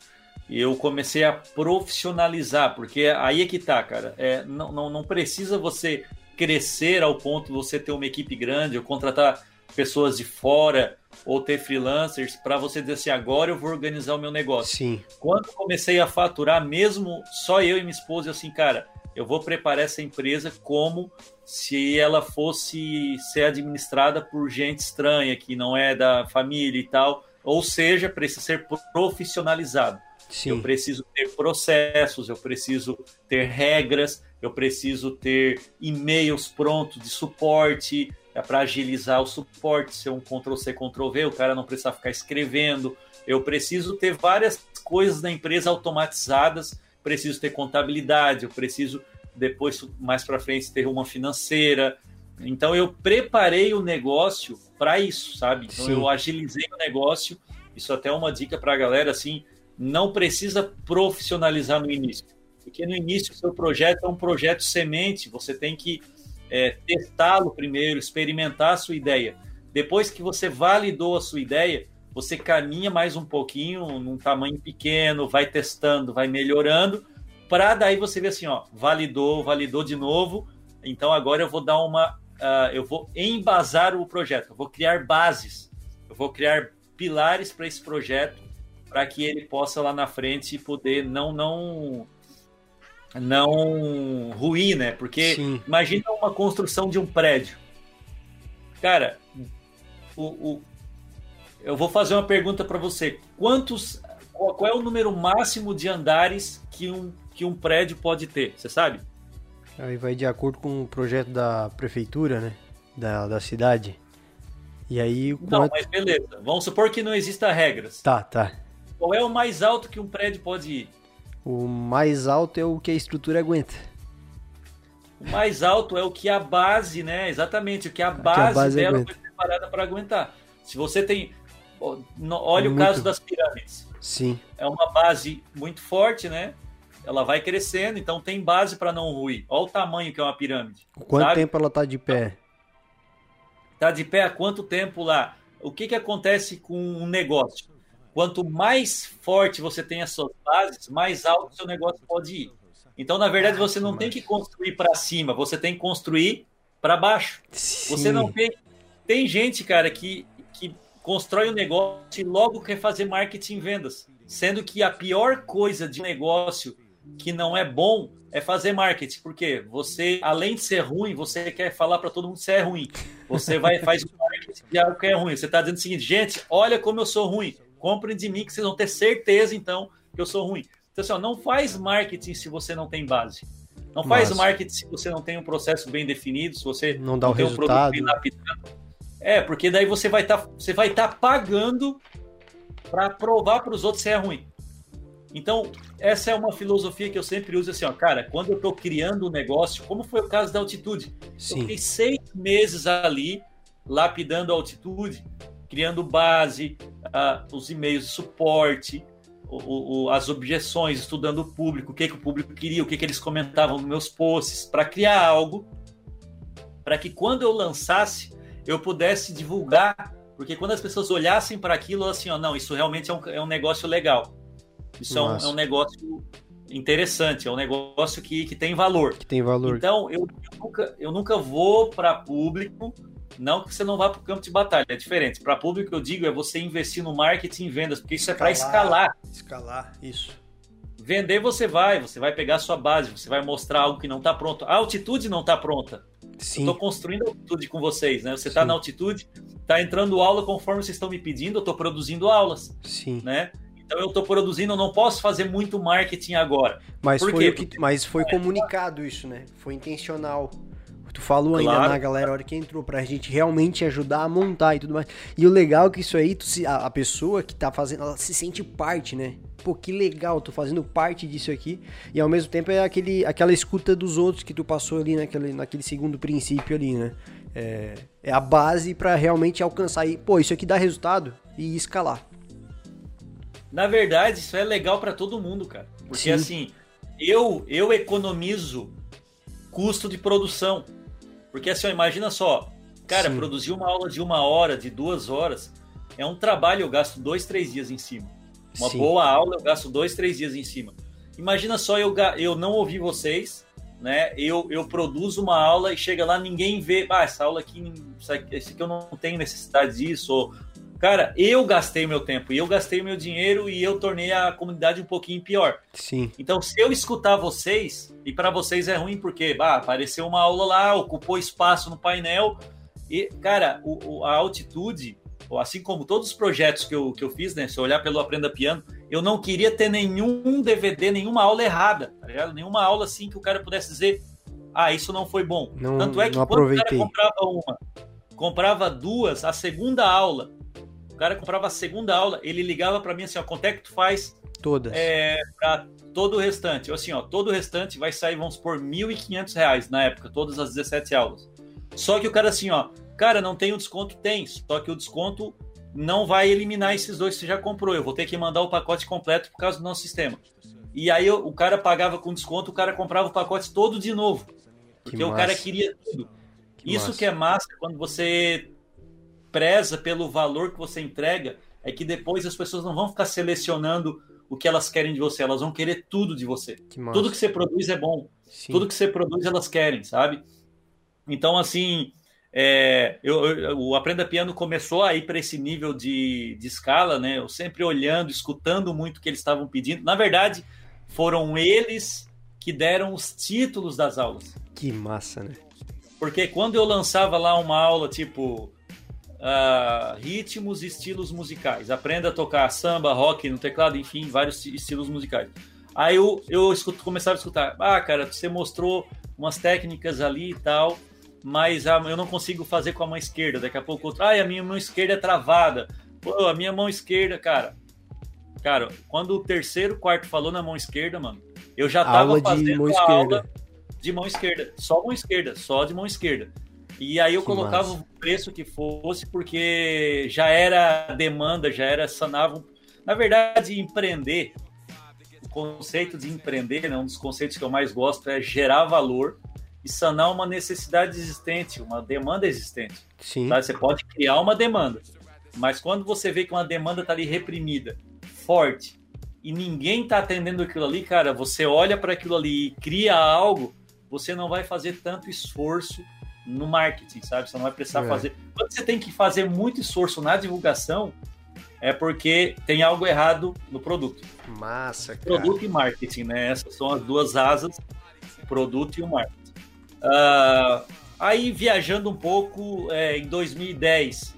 eu comecei a profissionalizar, porque aí é que tá, cara. É, não, não, não precisa você crescer ao ponto de você ter uma equipe grande ou contratar pessoas de fora ou ter freelancers para você dizer assim, agora eu vou organizar o meu negócio. sim, Quando comecei a faturar, mesmo só eu e minha esposa, eu assim, cara, eu vou preparar essa empresa como se ela fosse ser administrada por gente estranha, que não é da família e tal. Ou seja, precisa ser profissionalizado. Eu sim. preciso ter processos, eu preciso ter regras, eu preciso ter e-mails prontos de suporte é para agilizar o suporte, ser um Ctrl-C, Ctrl-V, o cara não precisa ficar escrevendo. Eu preciso ter várias coisas na empresa automatizadas, preciso ter contabilidade, eu preciso depois, mais para frente, ter uma financeira. Então eu preparei o negócio para isso, sabe? Então Sim. eu agilizei o negócio. Isso até é uma dica para a galera, assim, não precisa profissionalizar no início. Porque no início o seu projeto é um projeto semente, você tem que é, testá-lo primeiro, experimentar a sua ideia. Depois que você validou a sua ideia, você caminha mais um pouquinho, num tamanho pequeno, vai testando, vai melhorando, para daí você ver assim, ó, validou, validou de novo, então agora eu vou dar uma, uh, eu vou embasar o projeto, eu vou criar bases, eu vou criar pilares para esse projeto, para que ele possa lá na frente poder não não não ruir, né? Porque Sim. imagina uma construção de um prédio. Cara, o, o- eu vou fazer uma pergunta para você. Quantos qual, qual é o número máximo de andares que um, que um prédio pode ter? Você sabe? Aí vai de acordo com o projeto da prefeitura, né? Da, da cidade. E aí. Não, quanto... mas beleza. Vamos supor que não exista regras. Tá, tá. Qual é o mais alto que um prédio pode ir? O mais alto é o que a estrutura aguenta. O mais alto é o que a base, né? Exatamente, o que a base, que a base dela aguenta. foi preparada para aguentar. Se você tem. Olha muito... o caso das pirâmides. Sim. É uma base muito forte, né? Ela vai crescendo, então tem base para não ruir. Olha o tamanho que é uma pirâmide. Quanto sabe? tempo ela tá de pé? Tá de pé há quanto tempo lá? O que, que acontece com um negócio? Quanto mais forte você tem as suas bases, mais alto o seu negócio pode ir. Então, na verdade, você não tem que construir para cima, você tem que construir para baixo. Sim. Você não tem. Tem gente, cara, que, que constrói um negócio e logo quer fazer marketing e vendas. Sendo que a pior coisa de um negócio que não é bom é fazer marketing, porque você, além de ser ruim, você quer falar para todo mundo que você é ruim. Você vai faz marketing de algo que é ruim. Você está dizendo o seguinte, gente, olha como eu sou ruim. Comprem de mim que vocês vão ter certeza, então, que eu sou ruim. Então, assim, ó, não faz marketing se você não tem base. Não faz Nossa. marketing se você não tem um processo bem definido, se você não dá não o tem resultado. um produto bem É, porque daí você vai estar tá, você vai estar tá pagando para provar para os outros se é ruim. Então, essa é uma filosofia que eu sempre uso assim, ó, cara, quando eu estou criando um negócio, como foi o caso da altitude, Sim. eu fiquei seis meses ali lapidando a altitude, criando base, uh, os e-mails de suporte, o, o, as objeções, estudando o público, o que, que o público queria, o que, que eles comentavam nos meus posts, para criar algo para que quando eu lançasse eu pudesse divulgar, porque quando as pessoas olhassem para aquilo, assim, ó, não, isso realmente é um, é um negócio legal, isso é um, é um, negócio interessante, é um negócio que, que tem valor. Que tem valor. Então eu, eu nunca, eu nunca vou para público não que você não vá para o campo de batalha, é diferente. Para público, eu digo, é você investir no marketing e vendas, porque isso escalar, é para escalar. Escalar, isso. Vender você vai, você vai pegar a sua base, você vai mostrar algo que não está pronto. A altitude não está pronta. Sim. Estou construindo a altitude com vocês, né? Você está na altitude, está entrando aula conforme vocês estão me pedindo, eu estou produzindo aulas. Sim. Né? Então eu estou produzindo, eu não posso fazer muito marketing agora. Mas Por foi, que, mas foi comunicado isso, né? Foi intencional. Tu falou ainda claro. na galera a hora que entrou, pra gente realmente ajudar a montar e tudo mais. E o legal é que isso aí, tu se, a, a, pessoa que tá fazendo, ela se sente parte, né? Pô, que legal, tô fazendo parte disso aqui. E ao mesmo tempo é aquele, aquela escuta dos outros que tu passou ali naquele, naquele segundo princípio ali, né? É, é a base para realmente alcançar e, pô, isso aqui dá resultado e escalar. Na verdade, isso é legal para todo mundo, cara. Porque Sim. assim, eu eu economizo custo de produção. Porque assim, imagina só, cara, Sim. produzir uma aula de uma hora, de duas horas, é um trabalho, eu gasto dois, três dias em cima. Uma Sim. boa aula, eu gasto dois, três dias em cima. Imagina só eu, eu não ouvir vocês, né? Eu, eu produzo uma aula e chega lá, ninguém vê, ah, essa aula aqui, esse aqui eu não tenho necessidade disso, ou Cara, eu gastei meu tempo e eu gastei meu dinheiro e eu tornei a comunidade um pouquinho pior. Sim. Então, se eu escutar vocês, e para vocês é ruim porque, bah, apareceu uma aula lá, ocupou espaço no painel, e, cara, o, o, a altitude, assim como todos os projetos que eu, que eu fiz, né? Se eu olhar pelo Aprenda Piano, eu não queria ter nenhum DVD, nenhuma aula errada, tá ligado? Nenhuma aula assim que o cara pudesse dizer, ah, isso não foi bom. Não, Tanto é que quando o cara comprava uma, comprava duas, a segunda aula o cara comprava a segunda aula, ele ligava para mim assim, ó, quanto é que tu faz? Todas. É, para todo o restante. Assim, ó, todo o restante vai sair, vamos por 1.500 reais na época, todas as 17 aulas. Só que o cara assim, ó, cara, não tem o desconto? Tem, só que o desconto não vai eliminar esses dois que você já comprou. Eu vou ter que mandar o pacote completo por causa do nosso sistema. E aí o cara pagava com desconto, o cara comprava o pacote todo de novo. Porque o cara queria tudo. Que Isso massa. que é massa quando você preza pelo valor que você entrega é que depois as pessoas não vão ficar selecionando o que elas querem de você, elas vão querer tudo de você. Que tudo que você produz é bom. Sim. Tudo que você produz elas querem, sabe? Então, assim, é, eu, eu, o Aprenda Piano começou a ir para esse nível de, de escala, né? Eu sempre olhando, escutando muito o que eles estavam pedindo. Na verdade, foram eles que deram os títulos das aulas. Que massa, né? Porque quando eu lançava lá uma aula tipo uh, ritmos e estilos musicais. Aprenda a tocar samba, rock no teclado, enfim, vários estilos musicais. Aí eu, eu escuto, começava a escutar, ah, cara, você mostrou umas técnicas ali e tal, mas eu não consigo fazer com a mão esquerda. Daqui a pouco outro, ai, a minha mão esquerda é travada. Pô, a minha mão esquerda, cara. Cara, quando o terceiro quarto falou na mão esquerda, mano, eu já tava Aula de fazendo mão a esquerda. aula de mão esquerda, só mão esquerda, só de mão esquerda. E aí eu Que colocava massa. o preço que fosse, porque já era demanda, já era sanava. Na verdade, empreender, o conceito de empreender, né, um dos conceitos que eu mais gosto é gerar valor e sanar uma necessidade existente, uma demanda existente. Sim. Tá? Você pode criar uma demanda, mas quando você vê que uma demanda está ali reprimida, forte, e ninguém está atendendo aquilo ali, cara, você olha para aquilo ali e cria algo, você não vai fazer tanto esforço no marketing, sabe? Você não vai precisar É. fazer. Quando você tem que fazer muito esforço na divulgação, é porque tem algo errado no produto. Massa, cara. Produto e marketing, né? Essas são as duas asas, o produto e o marketing. Ah, aí viajando um pouco, é, em 2010,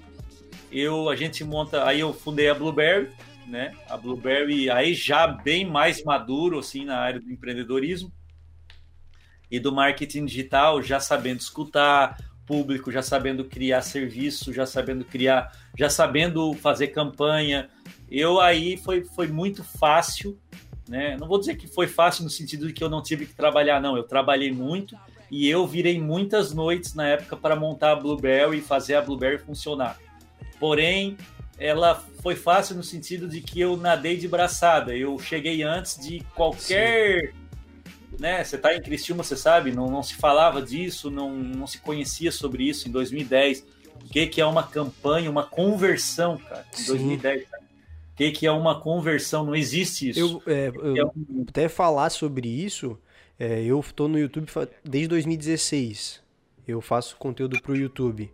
eu a gente monta, aí eu fundei a Blueberry, né? A Blueberry aí já bem mais maduro assim na área do empreendedorismo e do marketing digital, já sabendo escutar público, já sabendo criar serviço, já sabendo criar, já sabendo fazer campanha. Eu aí foi, foi muito fácil, né? Não vou dizer que foi fácil no sentido de que eu não tive que trabalhar, não. Eu trabalhei muito e eu virei muitas noites na época para montar a Blueberry e fazer a Blueberry funcionar. Porém, ela foi fácil no sentido de que eu nadei de braçada. Eu cheguei antes de qualquer. Né, você está em Criciúma, você sabe, não, não se falava disso, não, não se conhecia sobre isso em 2010. O que, que é uma campanha, uma conversão, cara, em Sim. 2010. cara. O que, que é uma conversão? Não existe isso. Eu, é, eu É um- até falar sobre isso, é, eu tô no YouTube desde 2016. Eu faço conteúdo pro YouTube.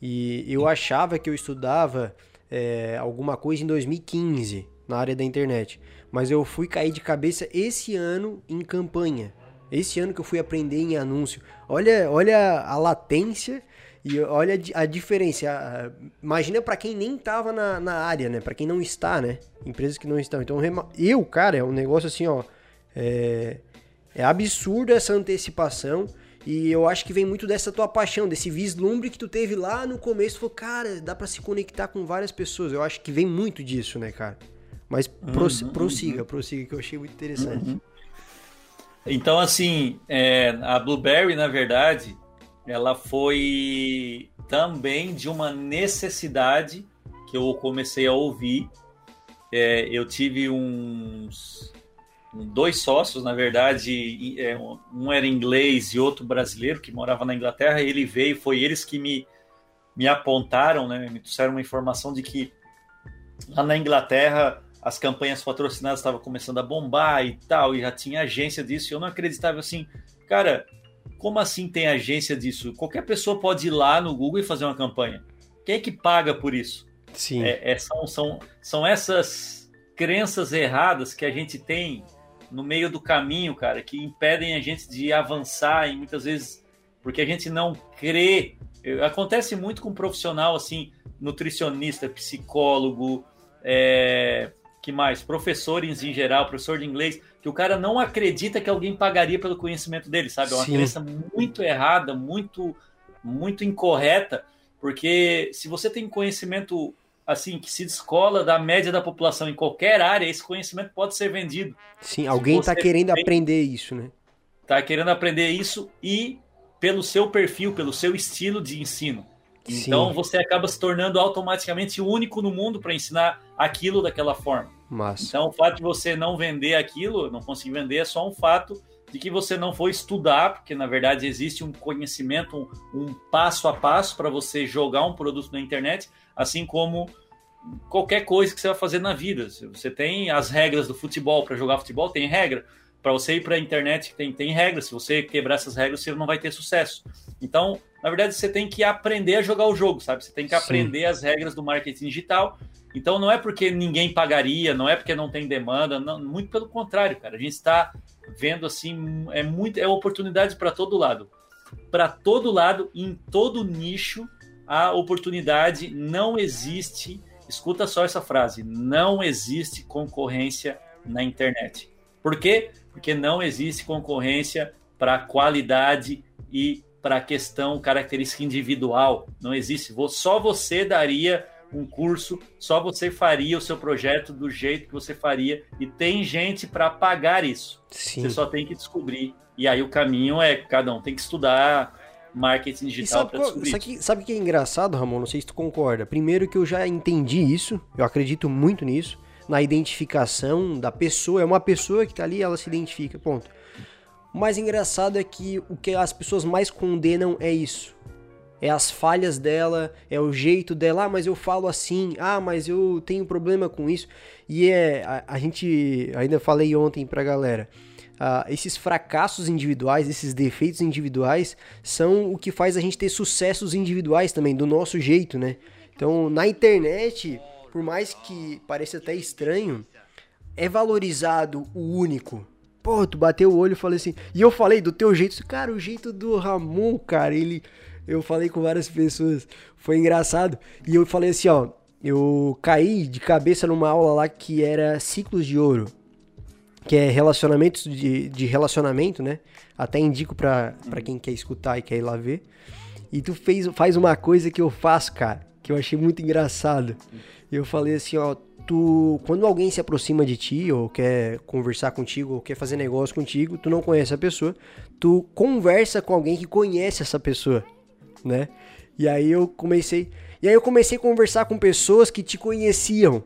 E eu achava que eu estudava é, alguma coisa em 2015 na área da internet. Mas eu fui cair de cabeça esse ano em campanha. Esse ano que eu fui aprender em anúncio. Olha, olha a latência e olha a di- a diferença. Imagina pra quem nem tava na, na área, né? Pra quem não está, né? Empresas que não estão. Então, eu, cara, é um negócio assim, ó. É, é absurdo essa antecipação. E eu acho que vem muito dessa tua paixão, desse vislumbre que tu teve lá no começo. Tu falou, cara, dá pra se conectar com várias pessoas. Eu acho que vem muito disso, né, cara? Mas pross- prossiga, prossiga, que eu achei muito interessante. Então, assim, é, a Blueberry, na verdade, ela foi também de uma necessidade que eu comecei a ouvir. É, eu tive uns dois sócios, na verdade, é, um era inglês e outro brasileiro que morava na Inglaterra. E ele veio, foi eles que me, me apontaram, né, me trouxeram uma informação de que lá na Inglaterra as campanhas patrocinadas estavam começando a bombar e tal, e já tinha agência disso, e eu não acreditava assim, cara, como assim tem agência disso? Qualquer pessoa pode ir lá no Google e fazer uma campanha. Quem é que paga por isso? Sim. É, é, são, são, são essas crenças erradas que a gente tem no meio do caminho, cara, que impedem a gente de avançar e muitas vezes porque a gente não crê. Acontece muito com um profissional assim, nutricionista, psicólogo, é, que mais? Professores em geral, professor de inglês, que o cara não acredita que alguém pagaria pelo conhecimento dele, sabe? É uma Sim. crença muito errada, muito, muito incorreta, porque se você tem conhecimento assim que se descola da média da população em qualquer área, esse conhecimento pode ser vendido. Sim, alguém tá você querendo tem- aprender isso, né? Tá querendo aprender isso e pelo seu perfil, pelo seu estilo de ensino. Sim. Então você acaba se tornando automaticamente único no mundo para ensinar aquilo daquela forma. Massa. Então, o fato de você não vender aquilo, não conseguir vender, é só um fato de que você não foi estudar, porque na verdade existe um conhecimento, um, um passo a passo para você jogar um produto na internet, assim como qualquer coisa que você vai fazer na vida. Você tem as regras do futebol, para jogar futebol tem regra. Para você ir para a internet tem, tem regras. Se você quebrar essas regras, você não vai ter sucesso. Então, na verdade, você tem que aprender a jogar o jogo, sabe? Você tem que Sim. aprender as regras do marketing digital então não é porque ninguém pagaria, não é porque não tem demanda, não, muito pelo contrário, cara. A gente está vendo assim, é muito é oportunidade para todo lado. Para todo lado, em todo nicho, a oportunidade não existe. Escuta só essa frase: não existe concorrência na internet. Por quê? Porque não existe concorrência para qualidade e para a questão característica individual. Não existe. Só você daria um curso, só você faria o seu projeto do jeito que você faria. E tem gente para pagar isso. Sim. Você só tem que descobrir. E aí o caminho é cada um tem que estudar marketing digital para descobrir. Sabe, sabe o que é engraçado, Ramon? Não sei se tu concorda. Primeiro que eu já entendi isso, eu acredito muito nisso, na identificação da pessoa. É uma pessoa que está ali, ela se identifica, ponto. O mais engraçado é que o que as pessoas mais condenam é isso. É as falhas dela, é o jeito dela, ah, mas eu falo assim, ah, mas eu tenho problema com isso. E é, a, a gente, ainda falei ontem pra galera, uh, esses fracassos individuais, esses defeitos individuais, são o que faz a gente ter sucessos individuais também, do nosso jeito, né? Então, na internet, por mais que pareça até estranho, é valorizado o único, Pô, tu bateu o olho e falei assim. E eu falei do teu jeito. Cara, o jeito do Ramon, cara, ele. Eu falei com várias pessoas. Foi engraçado. E eu falei assim, ó. Eu caí de cabeça numa aula lá que era ciclos de ouro. Que é relacionamentos de, de relacionamento, né? Até indico pra, pra quem quer escutar e quer ir lá ver. E tu fez, faz uma coisa que eu faço, cara. Que eu achei muito engraçado. Eu falei assim, ó tu, quando alguém se aproxima de ti, ou quer conversar contigo, ou quer fazer negócio contigo, tu não conhece a pessoa, tu conversa com alguém que conhece essa pessoa, né? E aí eu comecei, e aí eu comecei a conversar com pessoas que te conheciam,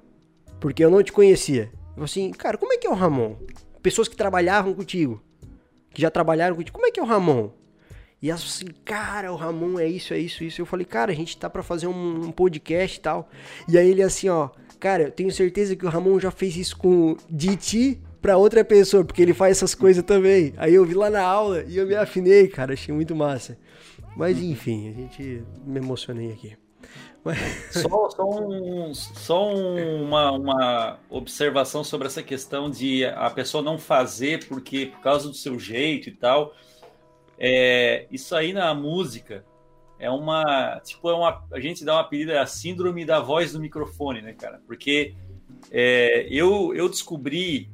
porque eu não te conhecia. Eu assim, cara, como é que é o Ramon? Pessoas que trabalhavam contigo, que já trabalharam contigo, como é que é o Ramon? E elas assim, cara, o Ramon é isso, é isso, isso. Eu falei, cara, a gente tá para fazer um, um podcast e tal. E aí ele assim, ó, Cara, eu tenho certeza que o Ramon já fez isso com de pra outra pessoa, porque ele faz essas coisas também. Aí eu vi lá na aula e eu me afinei, cara, achei muito massa. Mas enfim, a gente me emocionei aqui. Mas... Só, só, um, só uma, uma observação sobre essa questão de a pessoa não fazer porque por causa do seu jeito e tal. É, isso aí na música é uma. Tipo, é uma. A gente dá uma apelido, é a síndrome da voz do microfone, né, cara? Porque é, eu, eu descobri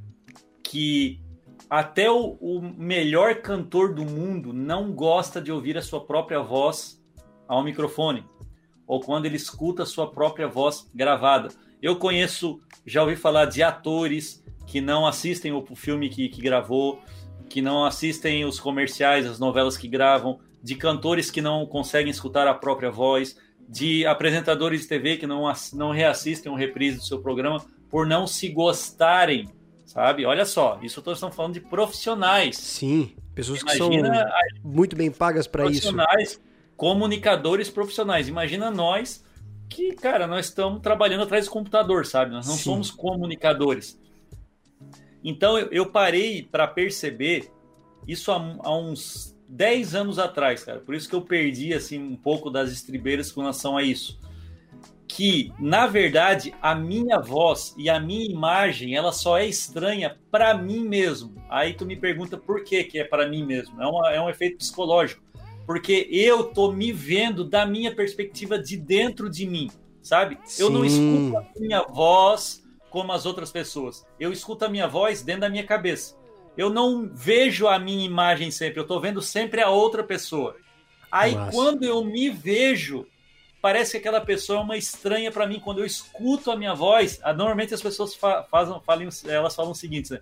que até o, o, melhor cantor do mundo não gosta de ouvir a sua própria voz ao microfone, ou quando ele escuta a sua própria voz gravada. Eu conheço, já ouvi falar de atores que não assistem o filme que, que gravou, que não assistem os comerciais, as novelas que gravam, de cantores que não conseguem escutar a própria voz, de apresentadores de TV que não, não reassistem um reprise do seu programa por não se gostarem, sabe? Olha só, isso estamos falando de profissionais. Sim, pessoas Imagina que são muito bem pagas para isso. Profissionais, comunicadores profissionais. Imagina nós que, cara, nós estamos trabalhando atrás do computador, sabe? Nós não Sim. somos comunicadores. Então eu, eu parei para perceber isso há, há uns 10 anos atrás, cara. Por isso que eu perdi assim um pouco das estribeiras com relação a isso. Que, na verdade, a minha voz e a minha imagem, ela só é estranha para mim mesmo. Aí tu me pergunta por que que é para mim mesmo. É, uma, é um efeito psicológico. Porque eu tô me vendo da minha perspectiva de dentro de mim, sabe? Sim. Eu não escuto a minha voz como as outras pessoas. Eu escuto a minha voz dentro da minha cabeça eu não vejo a minha imagem sempre, eu estou vendo sempre a outra pessoa. Aí Nossa. quando eu me vejo, parece que aquela pessoa é uma estranha para mim. Quando eu escuto a minha voz, normalmente as pessoas fa fazem, falam, elas falam o seguinte: né?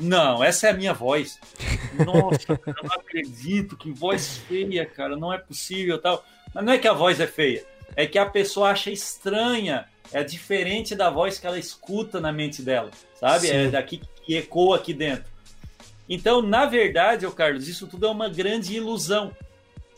não, essa é a minha voz. Nossa, eu não acredito, que voz feia, cara, não é possível tal. Mas não é que a voz é feia, é que a pessoa acha estranha, é diferente da voz que ela escuta na mente dela, sabe? É Sim. É daqui que ecoa aqui dentro. Então, na verdade, o Carlos, isso tudo é uma grande ilusão,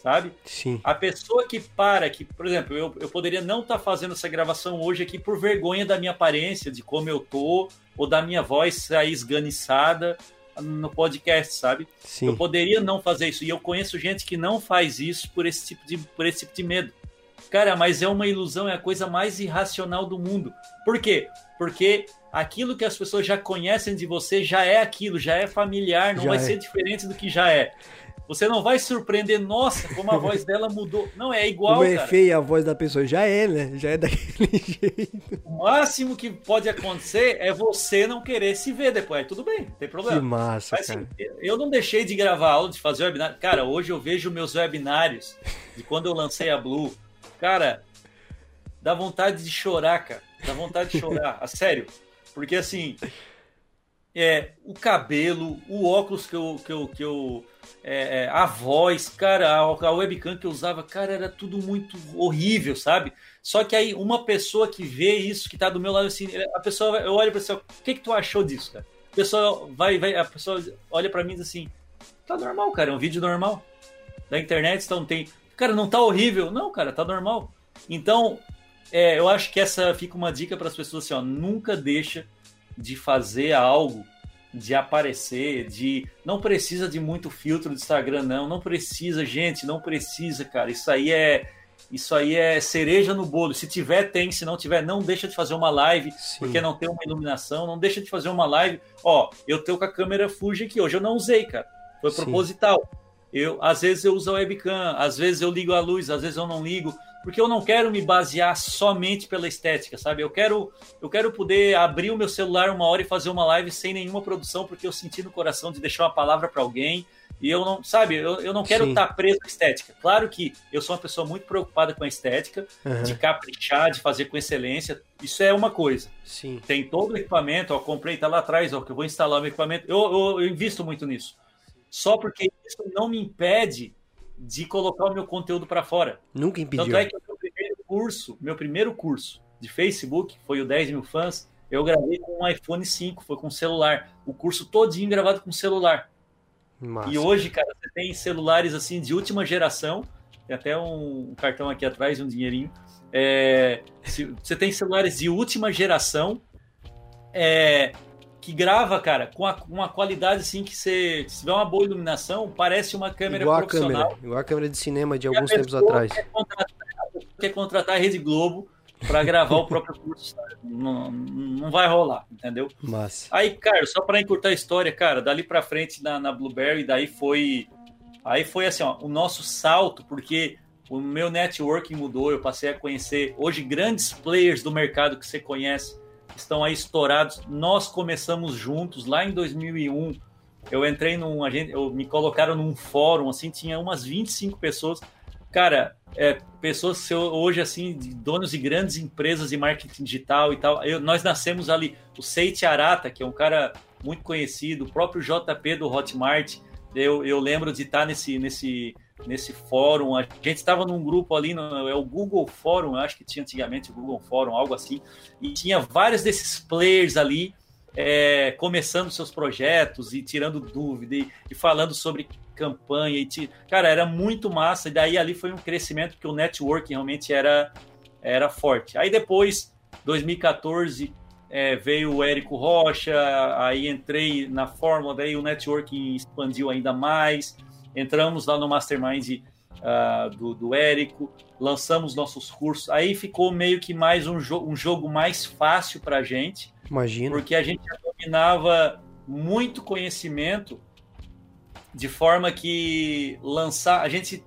sabe? Sim. A pessoa que para, que, por exemplo, eu, eu poderia não estar tá fazendo essa gravação hoje aqui por vergonha da minha aparência, de como eu tô, ou da minha voz sair esganiçada no podcast, sabe? Sim. Eu poderia não fazer isso. E eu conheço gente que não faz isso por esse tipo de, por esse tipo de medo. Cara, mas é uma ilusão, é a coisa mais irracional do mundo. Por quê? Porque aquilo que as pessoas já conhecem de você já é aquilo, já é familiar, não já vai é. ser diferente do que já é. Você não vai surpreender, nossa, como a voz dela mudou. Não, é igual. Como é cara. feia a voz da pessoa. Já é, né? Já é daquele jeito. O máximo que pode acontecer é você não querer se ver depois. Aí tudo bem, não tem problema. Que massa, Mas, assim, eu não deixei de gravar aula, de fazer webinário. Cara, hoje eu vejo meus webinários de quando eu lancei a Blue. Cara, dá vontade de chorar, cara. Dá vontade de chorar, a sério. Porque assim, é, o cabelo, o óculos que eu. Que eu, que eu é, é, a voz, cara, a, a webcam que eu usava, cara, era tudo muito horrível, sabe? Só que aí uma pessoa que vê isso, que tá do meu lado assim, a pessoa, eu olho pra você, o que que tu achou disso, cara? A pessoa vai, vai a pessoa olha para mim e diz assim, tá normal, cara, é um vídeo normal da internet, então tem, cara, não tá horrível, não, cara, tá normal. Então, é, eu acho que essa fica uma dica para as pessoas assim, ó, nunca deixa de fazer algo, de aparecer, de não precisa de muito filtro do Instagram, não, não precisa, gente, não precisa, cara. Isso aí é isso aí é cereja no bolo. Se tiver, tem. Se não tiver, não deixa de fazer uma live, Sim. porque não tem uma iluminação. Não deixa de fazer uma live. Ó, eu tô com a câmera Fuji aqui. Hoje eu não usei, cara. Foi Sim. proposital. Eu, às vezes eu uso a webcam, às vezes eu ligo a luz, às vezes eu não ligo, porque eu não quero me basear somente pela estética, sabe? Eu quero, eu quero poder abrir o meu celular uma hora e fazer uma live sem nenhuma produção, porque eu senti no coração de deixar uma palavra para alguém. E eu não, sabe, eu, eu não quero estar preso à estética. Claro que eu sou uma pessoa muito preocupada com a estética, Aham, de caprichar, de fazer com excelência. Isso é uma coisa. Sim. Tem todo o equipamento, ó, comprei, tá lá atrás, ó, que eu vou instalar o meu equipamento. Eu, eu, eu invisto muito nisso. Só porque isso não me impede de colocar o meu conteúdo para fora. Nunca impediu. Tanto é que o meu primeiro curso, meu primeiro curso de Facebook, foi o 10 mil fãs, eu gravei com um iPhone 5, foi com celular. O curso todinho gravado com celular. Massa. E hoje, cara, você tem celulares assim de última geração. Tem até um cartão aqui atrás, um dinheirinho. É, você tem celulares de última geração é, que grava, cara, com a- uma qualidade assim que você, se tiver uma boa iluminação, parece uma câmera igual a profissional. câmera. Igual a câmera de cinema de E a alguns tempos atrás. Quer contratar, a quer contratar a Rede Globo para gravar o próprio curso. Não, não vai rolar, entendeu? Massa. Aí, cara, só para encurtar a história, cara, dali para frente na, na Blueberry, daí foi. Aí foi assim, ó, o nosso salto, porque o meu networking mudou, eu passei a conhecer hoje grandes players do mercado que você conhece, estão aí estourados. Nós começamos juntos lá em 2001. Eu entrei num, a gente, eu me colocaram num fórum, assim, tinha umas 25 pessoas. Cara, é, pessoas hoje, assim, donos de grandes empresas de marketing digital e tal. Eu- nós nascemos ali. O Seiti Arata, que é um cara muito conhecido, o próprio JP do Hotmart. Eu, eu lembro de estar nesse, nesse, nesse fórum. A gente estava num grupo ali, no, é o Google Fórum, acho que tinha antigamente o Google Fórum, algo assim. E tinha vários desses players ali é, começando seus projetos e tirando dúvida e, e falando sobre campanha. E ti- cara, era muito massa. E daí ali foi um crescimento, porque o network realmente era, era forte. Aí depois, 2014, é, veio o Érico Rocha, aí entrei na fórmula, daí o networking expandiu ainda mais. Entramos lá no Mastermind ah, do, do Érico, lançamos nossos cursos. Aí ficou meio que mais um, jo um jogo mais fácil para a gente Imagina. porque a gente já dominava muito conhecimento de forma que lançar a gente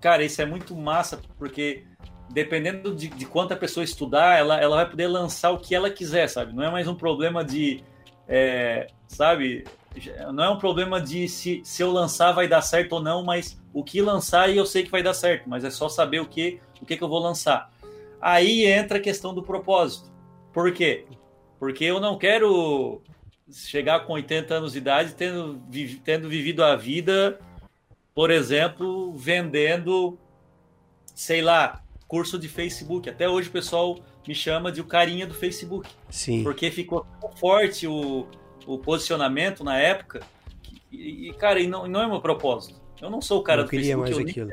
cara isso é muito massa porque dependendo de, de quanto a pessoa estudar ela, ela vai poder lançar o que ela quiser sabe não é mais um problema de é, sabe não é um problema de se, se eu lançar vai dar certo ou não mas o que lançar eu sei que vai dar certo mas é só saber o que o que, que eu vou lançar aí entra a questão do propósito por quê porque eu não quero chegar com 80 anos de idade tendo, vi- tendo vivido a vida, por exemplo, vendendo, sei lá, curso de Facebook. Até hoje o pessoal me chama de o carinha do Facebook, Sim. porque ficou tão forte o, o posicionamento na época. e, e, cara, e não, não é meu propósito. Eu não sou o cara não do queria Facebook. mais eu aquilo.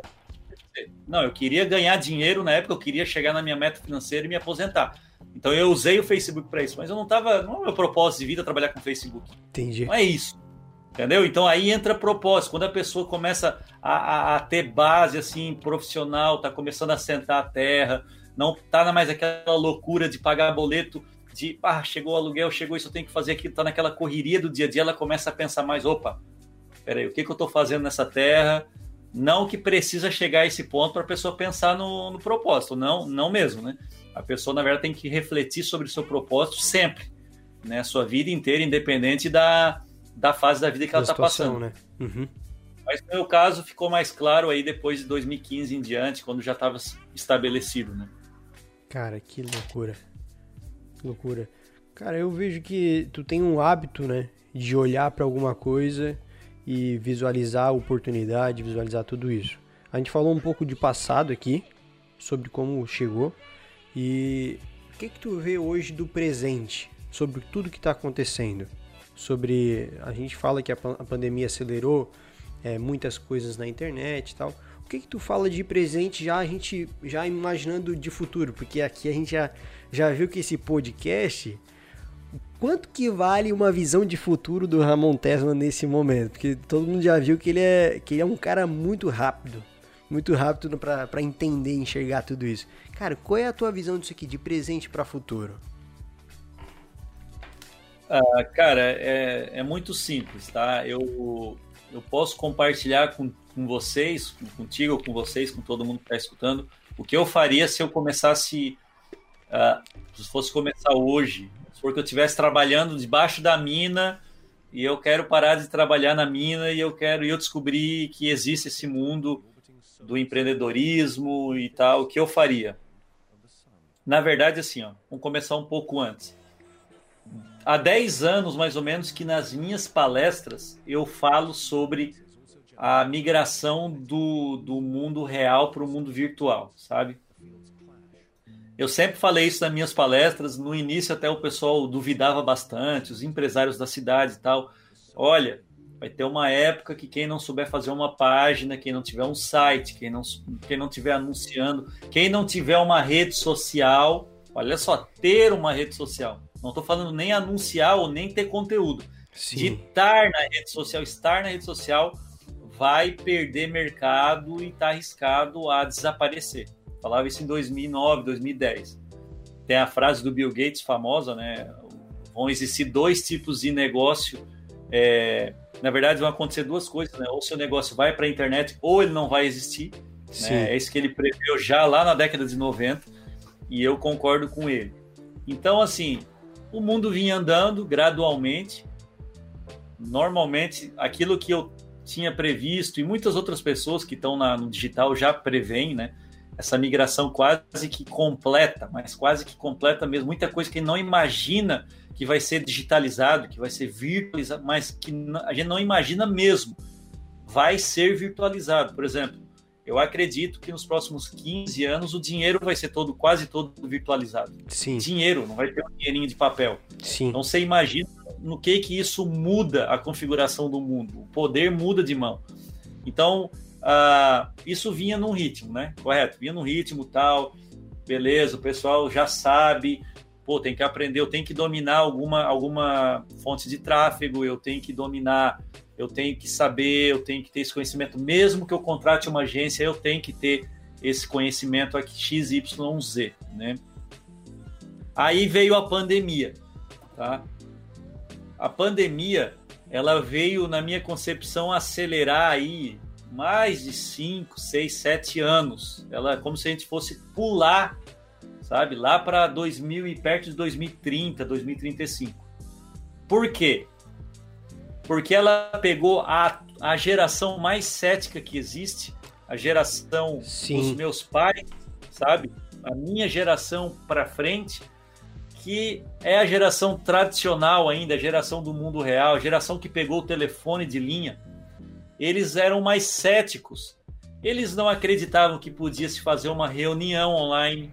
não, eu queria ganhar dinheiro na época, eu queria chegar na minha meta financeira e me aposentar. Então eu usei o Facebook para isso, mas eu não tava, não é meu propósito de vida trabalhar com Facebook. Entendi. Não é isso. Entendeu? Então aí entra propósito. Quando a pessoa começa a, a- a ter base assim profissional, tá começando a sentar a terra, não tá mais aquela loucura de pagar boleto, de ah, chegou o aluguel, chegou isso, eu tenho que fazer aquilo, tá naquela correria do dia a dia, ela começa a pensar mais, opa, peraí, o que, que eu estou fazendo nessa terra? Não que precisa chegar a esse ponto para a pessoa pensar no, no, propósito, não, não mesmo, né? A pessoa, na verdade, tem que refletir sobre o seu propósito sempre, né? Sua vida inteira, independente da, da fase da vida que da ela está passando. Né? Uhum. Mas no meu caso ficou mais claro aí depois de 2015 em diante, quando já estava estabelecido, né? Cara, que loucura. Que loucura. Cara, eu vejo que tu tem um hábito, né, de olhar para alguma coisa e visualizar a oportunidade, visualizar tudo isso. A gente falou um pouco de passado aqui, sobre como chegou. E o que que tu vê hoje do presente, sobre tudo que está acontecendo? Sobre a gente fala que a, pandemia acelerou é, muitas coisas na internet e tal. Que que tu fala de presente já a gente já imaginando de futuro? Porque aqui a gente já, já viu que esse podcast quanto que vale uma visão de futuro do Ramon Tesla nesse momento? Porque todo mundo já viu que ele é, que ele é um cara muito rápido. Muito rápido para entender e enxergar tudo isso. Cara, qual é a tua visão disso aqui, de presente para futuro? Ah, cara, é, é muito simples, tá? Eu, eu posso compartilhar com, com vocês, contigo, com vocês, com todo mundo que está escutando, o que eu faria se eu começasse, uh, se fosse começar hoje, porque eu estivesse trabalhando debaixo da mina e eu quero parar de trabalhar na mina e eu quero e eu descobri que existe esse mundo do empreendedorismo e tal, o que eu faria? Na verdade, assim, ó, vamos começar um pouco antes. Há 10 anos, mais ou menos, que nas minhas palestras eu falo sobre a migração do, do mundo real para o mundo virtual, sabe? Eu sempre falei isso nas minhas palestras. No início, até o pessoal duvidava bastante, os empresários da cidade e tal. Olha, vai ter uma época que quem não souber fazer uma página, quem não tiver um site, quem não, quem não tiver anunciando, quem não tiver uma rede social, olha só, ter uma rede social. Não estou falando nem anunciar ou nem ter conteúdo. Sim. De estar na rede social, estar na rede social, vai perder mercado e está arriscado a desaparecer. Falava isso em 2009, 2010. Tem a frase do Bill Gates famosa, né? Vão existir dois tipos de negócio. É, na verdade, vão acontecer duas coisas, né? Ou seu negócio vai para a internet, ou ele não vai existir. Né? É isso que ele preveu já lá na década de 90, e eu concordo com ele. Então, assim, o mundo vinha andando gradualmente. Normalmente, aquilo que eu tinha previsto e muitas outras pessoas que estão no digital já preveem, né? essa migração quase que completa, mas quase que completa mesmo. Muita coisa que não imagina que vai ser digitalizado, que vai ser virtualizado, mas que a gente não imagina mesmo. Vai ser virtualizado. Por exemplo, eu acredito que nos próximos 15 anos o dinheiro vai ser todo, quase todo virtualizado. Sim. Dinheiro, não vai ter um dinheirinho de papel. Sim. Então você imagina no que que isso muda a configuração do mundo. O poder muda de mão. Então, uh, isso vinha num ritmo, né? Correto? Vinha num ritmo tal, beleza, o pessoal já sabe, pô, tem que aprender, eu tenho que dominar alguma, alguma fonte de tráfego, eu tenho que dominar, eu tenho que saber, eu tenho que ter esse conhecimento, mesmo que eu contrate uma agência, eu tenho que ter esse conhecimento aqui XYZ, né? Aí veio a pandemia, tá? A pandemia, ela veio, na minha concepção, acelerar aí mais de 5, 6, 7 anos. Ela é como se a gente fosse pular, sabe, lá para 2000 e perto de 2030, 2035. Por quê? Porque ela pegou a, a geração mais cética que existe, a geração Sim. dos meus pais, sabe? A minha geração para frente, que é a geração tradicional ainda, a geração do mundo real, a geração que pegou o telefone de linha, eles eram mais céticos. Eles não acreditavam que podia se fazer uma reunião online.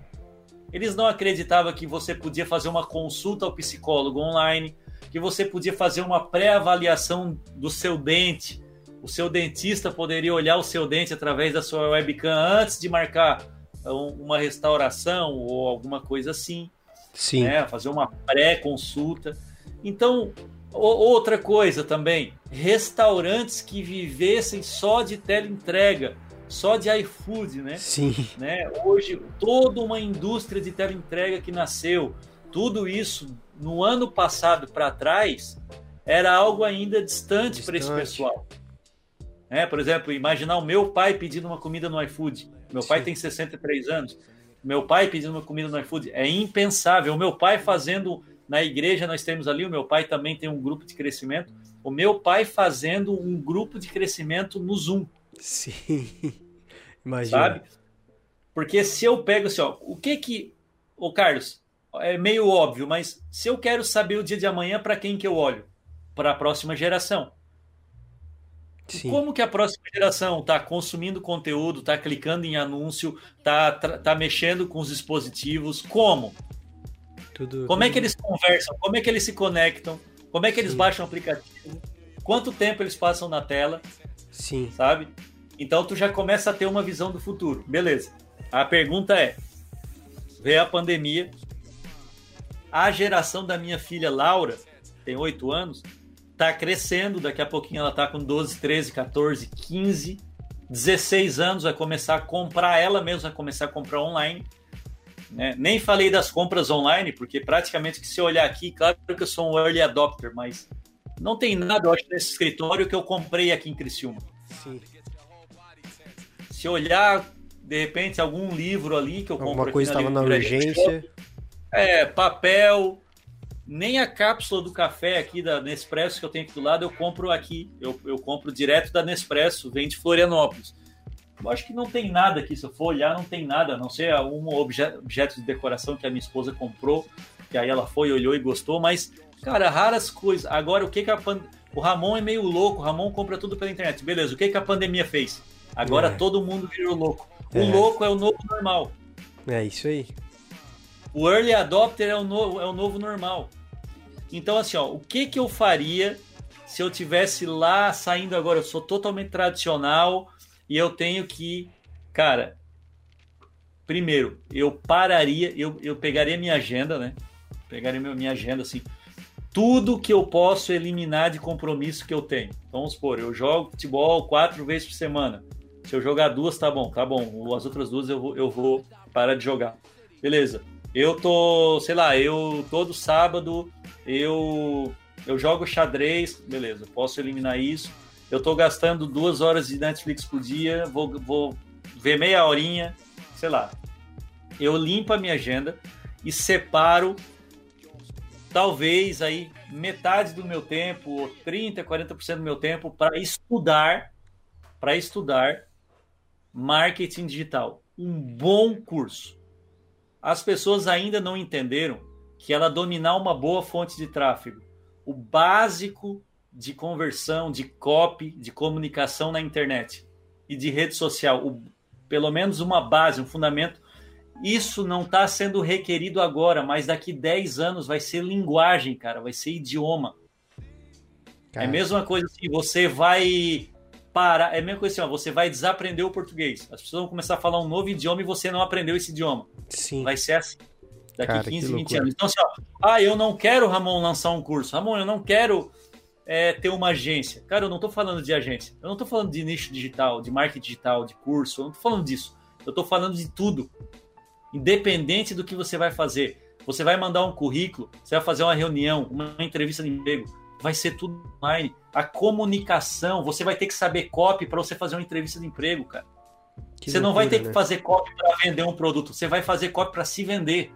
Eles não acreditavam que você podia fazer uma consulta ao psicólogo online, que você podia fazer uma pré-avaliação do seu dente. O seu dentista poderia olhar o seu dente através da sua webcam antes de marcar uma restauração ou alguma coisa assim. Sim. Né? Fazer uma pré-consulta. Então, Outra coisa também, restaurantes que vivessem só de teleentrega, só de iFood, né? Sim. Né? Hoje, toda uma indústria de teleentrega que nasceu, tudo isso no ano passado para trás era algo ainda distante, distante. para esse pessoal. Né? Por exemplo, imaginar o meu pai pedindo uma comida no iFood. Meu pai Sim. tem 63 anos. Meu pai pedindo uma comida no iFood. É impensável. O meu pai fazendo na igreja, nós temos ali, o meu pai também tem um grupo de crescimento. O meu pai fazendo um grupo de crescimento no Zoom. Sim. Imagina. Sabe? Porque se eu pego assim, ó, o que que. Ô, Carlos, é meio óbvio, mas se eu quero saber o dia de amanhã, para quem que eu olho? Para a próxima geração. Sim. Como que a próxima geração está consumindo conteúdo, está clicando em anúncio, está tá mexendo com os dispositivos? Como? Tudo, como tudo... é que eles conversam? Como é que eles se conectam? Como é que eles Sim. baixam o aplicativo? Quanto tempo eles passam na tela? Sim. Sabe? Então tu já começa a ter uma visão do futuro. Beleza. A pergunta é: veio a pandemia, a geração da minha filha Laura, tem 8 anos, tá crescendo, daqui a pouquinho ela tá com 12, 13, 14, 15, 16 anos, vai começar a comprar, ela mesma vai começar a comprar online. Né? Nem falei das compras online, porque praticamente que se olhar aqui, claro que eu sou um early adopter, mas não tem nada, eu acho, nesse escritório que eu comprei aqui em Criciúma. Sim. Se olhar, de repente, algum livro ali que eu comprei. Alguma coisa estava na urgência. É, papel, nem a cápsula do café aqui da Nespresso que eu tenho aqui do lado, eu compro aqui. Eu, eu compro direto da Nespresso, vem de Florianópolis. Eu acho que não tem nada aqui, se eu for olhar, não tem nada, a não ser um objeto de decoração que a minha esposa comprou, que aí ela foi, olhou e gostou, mas, cara, raras coisas. Agora, o que, que a pan... O Ramon é meio louco, o Ramon compra tudo pela internet. Beleza, o que, que a pandemia fez? Agora é. todo mundo virou louco. O é. louco é o novo normal. É isso aí. O early adopter é o novo, é o novo normal. Então, assim, ó, o que que eu faria se eu tivesse lá saindo agora? Eu sou totalmente tradicional e eu tenho que, cara, primeiro, eu pararia, eu, eu pegaria minha agenda, né? Pegaria minha agenda assim, tudo que eu posso eliminar de compromisso que eu tenho. Vamos supor, eu jogo futebol quatro vezes por semana. Se eu jogar duas, tá bom, tá bom. As outras duas eu vou, eu vou parar de jogar. Beleza. Eu tô, sei lá, eu todo sábado eu eu jogo xadrez, beleza, posso eliminar isso. Eu tô gastando duas horas de Netflix por dia, vou, vou ver meia horinha, sei lá. Eu limpo a minha agenda e separo talvez aí metade do meu tempo, ou 30, 40% do meu tempo para estudar, para estudar marketing digital. Um bom curso. As pessoas ainda não entenderam que ela dominar uma boa fonte de tráfego, o básico de conversão, de copy, de comunicação na internet e de rede social, o, pelo menos uma base, um fundamento, isso não está sendo requerido agora, mas daqui 10 anos vai ser linguagem, cara, vai ser idioma. Cara. É a mesma coisa assim, você vai parar, é a mesma coisa assim, ó, você vai desaprender o português. As pessoas vão começar a falar um novo idioma e você não aprendeu esse idioma. Sim. Vai ser assim daqui Cara, 15, 20 anos. Então, assim, ó, ah, eu não quero, Ramon, lançar um curso. Ramon, eu não quero é, ter uma agência. Cara, eu não estou falando de agência. Eu não estou falando de nicho digital, de marketing digital, de curso. Eu não estou falando disso. Eu estou falando de tudo. Independente do que você vai fazer. Você vai mandar um currículo, você vai fazer uma reunião, uma entrevista de emprego. Vai ser tudo online. A comunicação, você vai ter que saber copy para você fazer uma entrevista de emprego, cara. Que você loucura, não vai ter né? que fazer copy para vender um produto, você vai fazer copy para se vender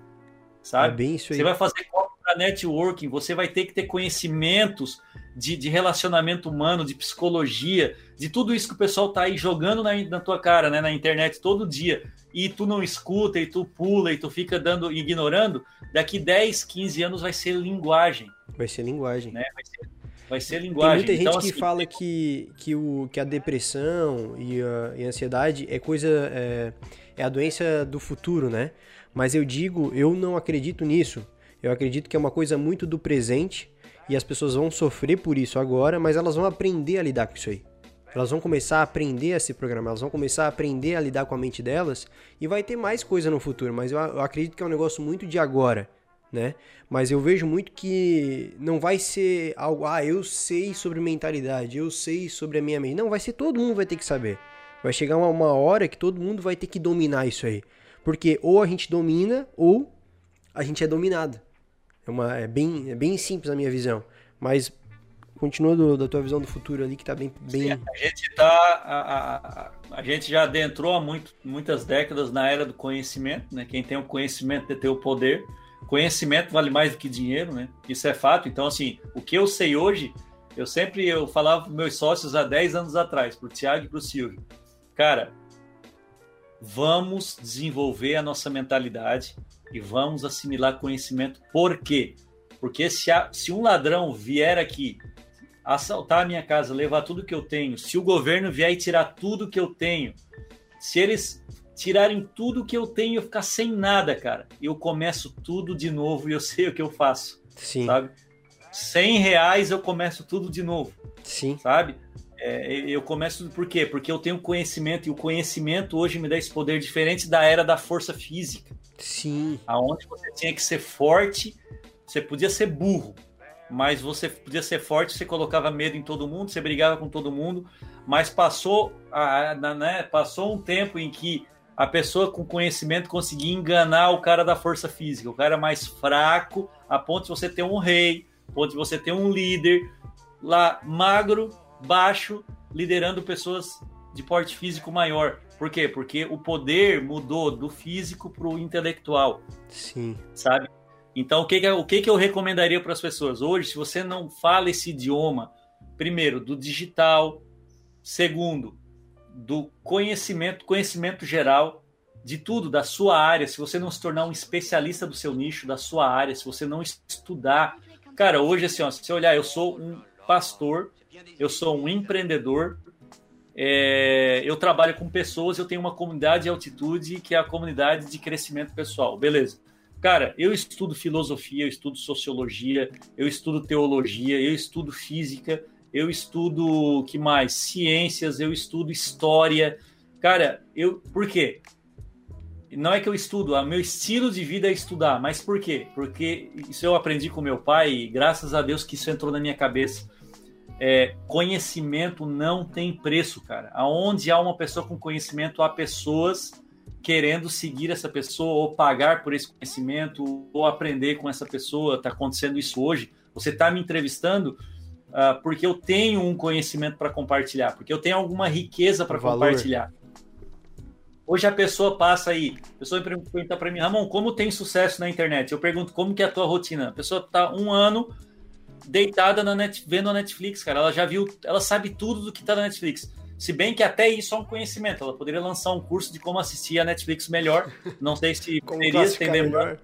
sabe? É bem isso aí. Você vai fazer para networking, você vai ter que ter conhecimentos de, de, relacionamento humano, de psicologia, de tudo isso que o pessoal tá aí jogando na, na tua cara, né, na internet todo dia, e tu não escuta, e tu pula, e tu fica dando, ignorando, daqui 10, 15 anos vai ser linguagem. Vai ser linguagem. Né? Vai ser, vai ser linguagem. Tem muita então, gente que assim, fala que, que, o, que a depressão e a, e a ansiedade é coisa. É, é a doença do futuro, né? Mas eu digo, eu não acredito nisso. Eu acredito que é uma coisa muito do presente e as pessoas vão sofrer por isso agora, mas elas vão aprender a lidar com isso aí. Elas vão começar a aprender a se programar, elas vão começar a aprender a lidar com a mente delas e vai ter mais coisa no futuro, mas eu, eu acredito que é um negócio muito de agora, né? Mas eu vejo muito que não vai ser algo, ah, eu sei sobre mentalidade, eu sei sobre a minha mente. Não, vai ser todo mundo vai ter que saber. Vai chegar uma, uma hora que todo mundo vai ter que dominar isso aí. Porque ou a gente domina ou a gente é dominado. É, uma, é, bem, é bem simples a minha visão. Mas continua do, da tua visão do futuro ali, que tá bem. bem... Sim, a gente tá. A, a, a, gente já adentrou há muito, muitas décadas na era do conhecimento, né? Quem tem o conhecimento de ter o poder. Conhecimento vale mais do que dinheiro, né? Isso é fato. Então, assim, o que eu sei hoje, eu sempre eu falava para meus sócios há 10 anos atrás, para o Tiago e para o Silvio. Cara, vamos desenvolver a nossa mentalidade e vamos assimilar conhecimento. Por quê? Porque se, a, se um ladrão vier aqui assaltar a minha casa, levar tudo que eu tenho, se o governo vier e tirar tudo que eu tenho, se eles tirarem tudo que eu tenho e eu ficar sem nada, cara, eu começo tudo de novo e eu sei o que eu faço. Sim. Sabe? 100 reais eu começo tudo de novo. Sim. Sabe? É, eu começo por quê? Porque eu tenho conhecimento e o conhecimento hoje me dá esse poder diferente da era da força física. Sim. Aonde você tinha que ser forte, você podia ser burro, mas você podia ser forte, você colocava medo em todo mundo, você brigava com todo mundo, mas passou, a, né, passou um tempo em que a pessoa com conhecimento conseguia enganar o cara da força física, o cara mais fraco, a ponto de você ter um rei, a ponto de você ter um líder lá magro, baixo, liderando pessoas de porte físico maior. Por quê? Porque o poder mudou do físico para o intelectual. Sim. Sabe? Então, o que, que, o que, que eu recomendaria para as pessoas? Hoje, se você não fala esse idioma, primeiro, do digital, segundo, do conhecimento, conhecimento geral de tudo, da sua área, se você não se tornar um especialista do seu nicho, da sua área, se você não estudar. Cara, hoje, assim, ó, se você olhar, eu sou um pastor, eu sou um empreendedor, é, eu trabalho com pessoas, eu tenho uma comunidade de altitude que é a comunidade de crescimento pessoal, beleza. Cara, eu estudo filosofia, eu estudo sociologia, eu estudo teologia, eu estudo física, eu estudo que mais? Ciências, eu estudo história. Cara, eu por quê? Não é que eu estudo, o meu estilo de vida é estudar, mas por quê? Porque isso eu aprendi com meu pai e graças a Deus que isso entrou na minha cabeça. É, conhecimento não tem preço, cara. Aonde há uma pessoa com conhecimento, há pessoas querendo seguir essa pessoa ou pagar por esse conhecimento ou aprender com essa pessoa. Está acontecendo isso hoje. Você está me entrevistando uh, porque eu tenho um conhecimento para compartilhar, porque eu tenho alguma riqueza para compartilhar. Hoje a pessoa passa aí, a pessoa pergunta para mim, Ramon, como tem sucesso na internet? Eu pergunto, como que é a tua rotina? A pessoa está um ano deitada na net, vendo a Netflix, cara. Ela já viu, ela sabe tudo do que está na Netflix. Se bem que até isso é um conhecimento. Ela poderia lançar um curso de como assistir a Netflix melhor. Não sei se poderia entender melhor.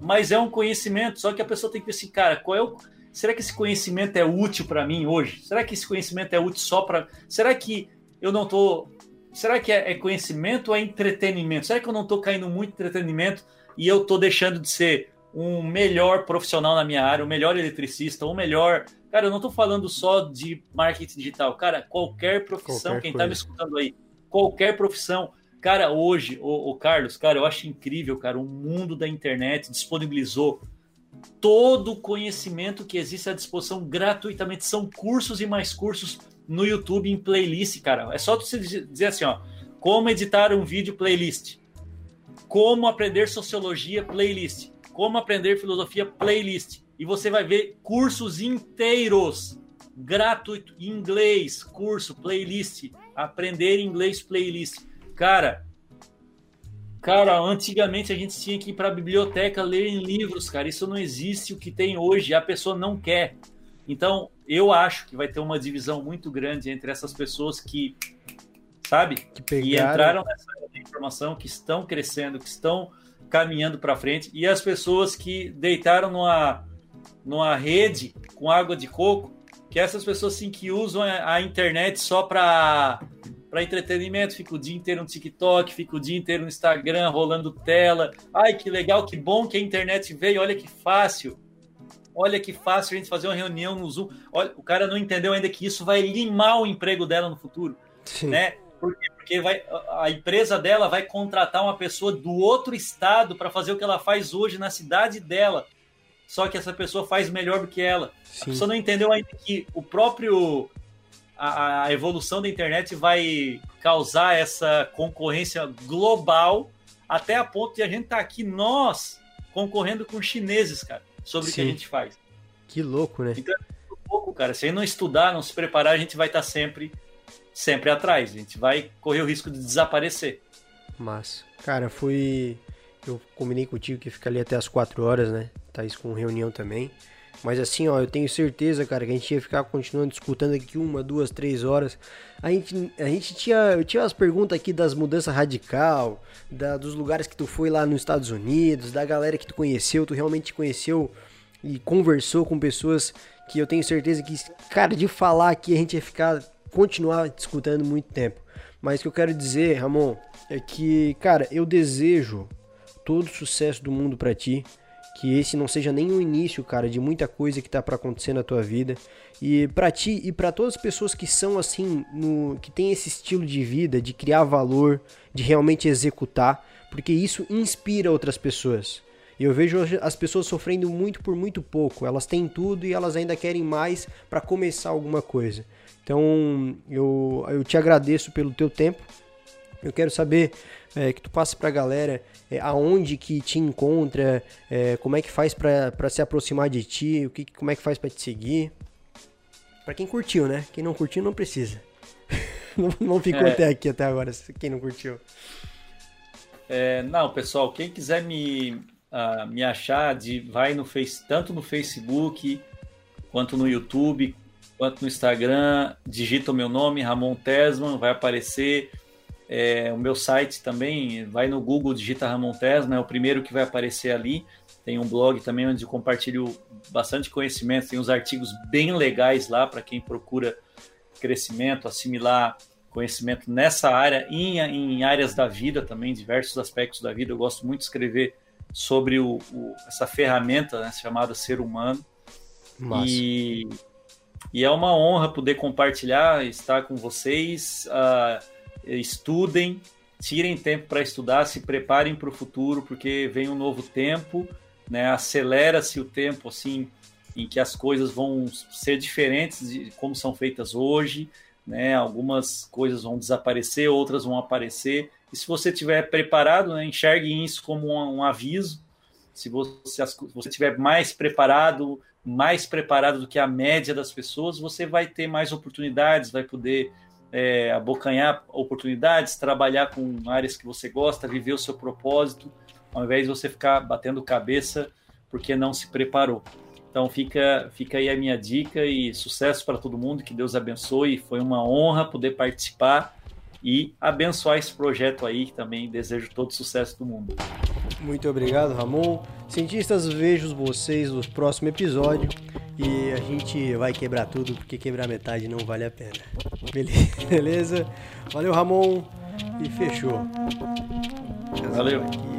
Mas é um conhecimento, só que a pessoa tem que ver assim, cara, qual é o. Será que esse conhecimento é útil para mim hoje? Será que esse conhecimento é útil só para. Será que eu não tô. Será que é, é conhecimento ou é entretenimento? Será que eu não tô caindo muito em entretenimento e eu tô deixando de ser um melhor profissional na minha área, um melhor eletricista, um melhor Cara, eu não tô falando só de marketing digital. Cara, qualquer profissão, qualquer quem coisa. tá me escutando aí, qualquer profissão. Cara, hoje, o, o Carlos, cara, eu acho incrível, cara, o mundo da internet disponibilizou todo o conhecimento que existe à disposição gratuitamente. São cursos e mais cursos no YouTube em playlist, cara. É só você dizer assim, ó, como editar um vídeo playlist, como aprender sociologia playlist, como aprender filosofia playlist e você vai ver cursos inteiros gratuito inglês, curso, playlist, aprender inglês playlist. Cara, cara, antigamente a gente tinha que ir para a biblioteca ler em livros, cara. Isso não existe o que tem hoje, a pessoa não quer. Então, eu acho que vai ter uma divisão muito grande entre essas pessoas que, sabe, que, que entraram nessa informação, que estão crescendo, que estão caminhando para frente, e as pessoas que deitaram numa numa rede com água de coco, que essas pessoas sim que usam a internet só para para entretenimento, fica o dia inteiro no TikTok, fica o dia inteiro no Instagram, rolando tela. Ai, que legal, que bom que a internet veio, olha que fácil. Olha que fácil a gente fazer uma reunião no Zoom. Olha, o cara não entendeu ainda que isso vai limar o emprego dela no futuro, Sim. né? Porque, porque vai, a empresa dela vai contratar uma pessoa do outro estado para fazer o que ela faz hoje na cidade dela só que essa pessoa faz melhor do que ela. Sim. A pessoa não entendeu ainda que o próprio a, a, evolução da internet vai causar essa concorrência global até a ponto de a gente estar tá aqui nós concorrendo com chineses, cara, sobre Sim. o que a gente faz. Que louco, né? Então, um pouco cara. Se a gente não estudar, não se preparar, a gente vai estar tá sempre, sempre atrás. A gente vai correr o risco de desaparecer. Mas, cara, foi. Eu combinei contigo que fica ali até as 4 horas, né? Tá isso com reunião também. Mas assim, ó, eu tenho certeza, cara, que a gente ia ficar continuando escutando aqui uma, duas, três horas. A gente, a gente tinha, eu tinha as perguntas aqui das mudanças radical, da, dos lugares que tu foi lá nos Estados Unidos, da galera que tu conheceu, tu realmente conheceu e conversou com pessoas que eu tenho certeza que, cara, de falar aqui a gente ia ficar, continuar escutando muito tempo. Mas o que eu quero dizer, Ramon, é que, cara, eu desejo todo o sucesso do mundo para ti que esse não seja nem o início, cara, de muita coisa que tá para acontecer na tua vida. E para ti e para todas as pessoas que são assim, no, que tem esse estilo de vida, de criar valor, de realmente executar, porque isso inspira outras pessoas. E eu vejo as pessoas sofrendo muito por muito pouco. Elas têm tudo e elas ainda querem mais para começar alguma coisa. Então, eu, eu te agradeço pelo teu tempo. Eu quero saber é, que tu passe para a galera é, aonde que te encontra, é, como é que faz para se aproximar de ti, o que, como é que faz para te seguir. Para quem curtiu, né? Quem não curtiu não precisa. não, não ficou é. até aqui até agora, quem não curtiu. É, não, pessoal, quem quiser me, uh, me achar, de, vai no face, tanto no Facebook, quanto no YouTube, quanto no Instagram, digita o meu nome, Ramon Tesman, vai aparecer. É, o meu site também, vai no Google, digita Ramon Tesma, é o primeiro que vai aparecer ali. Tem um blog também onde compartilho bastante conhecimento, tem uns artigos bem legais lá para quem procura crescimento, assimilar conhecimento nessa área e em, em, áreas da vida também, diversos aspectos da vida. Eu gosto muito de escrever sobre o, o, essa ferramenta né, chamada ser humano. E, e, é uma honra poder compartilhar, estar com vocês. Uh, estudem, tirem tempo para estudar, se preparem para o futuro, porque vem um novo tempo, né? Acelera-se o tempo assim em que as coisas vão ser diferentes de como são feitas hoje, né? Algumas coisas vão desaparecer, outras vão aparecer. E se você estiver preparado, né, enxergue isso como um, um aviso. Se você, se você estiver mais preparado, mais preparado do que a média das pessoas, você vai ter mais oportunidades, vai poder é, abocanhar oportunidades, trabalhar com áreas que você gosta, viver o seu propósito, ao invés de você ficar batendo cabeça porque não se preparou. Então fica, fica aí a minha dica e sucesso para todo mundo, que Deus abençoe. Foi uma honra poder participar e abençoar esse projeto aí, também desejo todo sucesso do mundo. Muito obrigado, Ramon. Cientistas, vejo vocês no próximo episódio e a gente vai quebrar tudo, porque quebrar metade não vale a pena. Beleza? Valeu, Ramon, e fechou. Valeu. Valeu.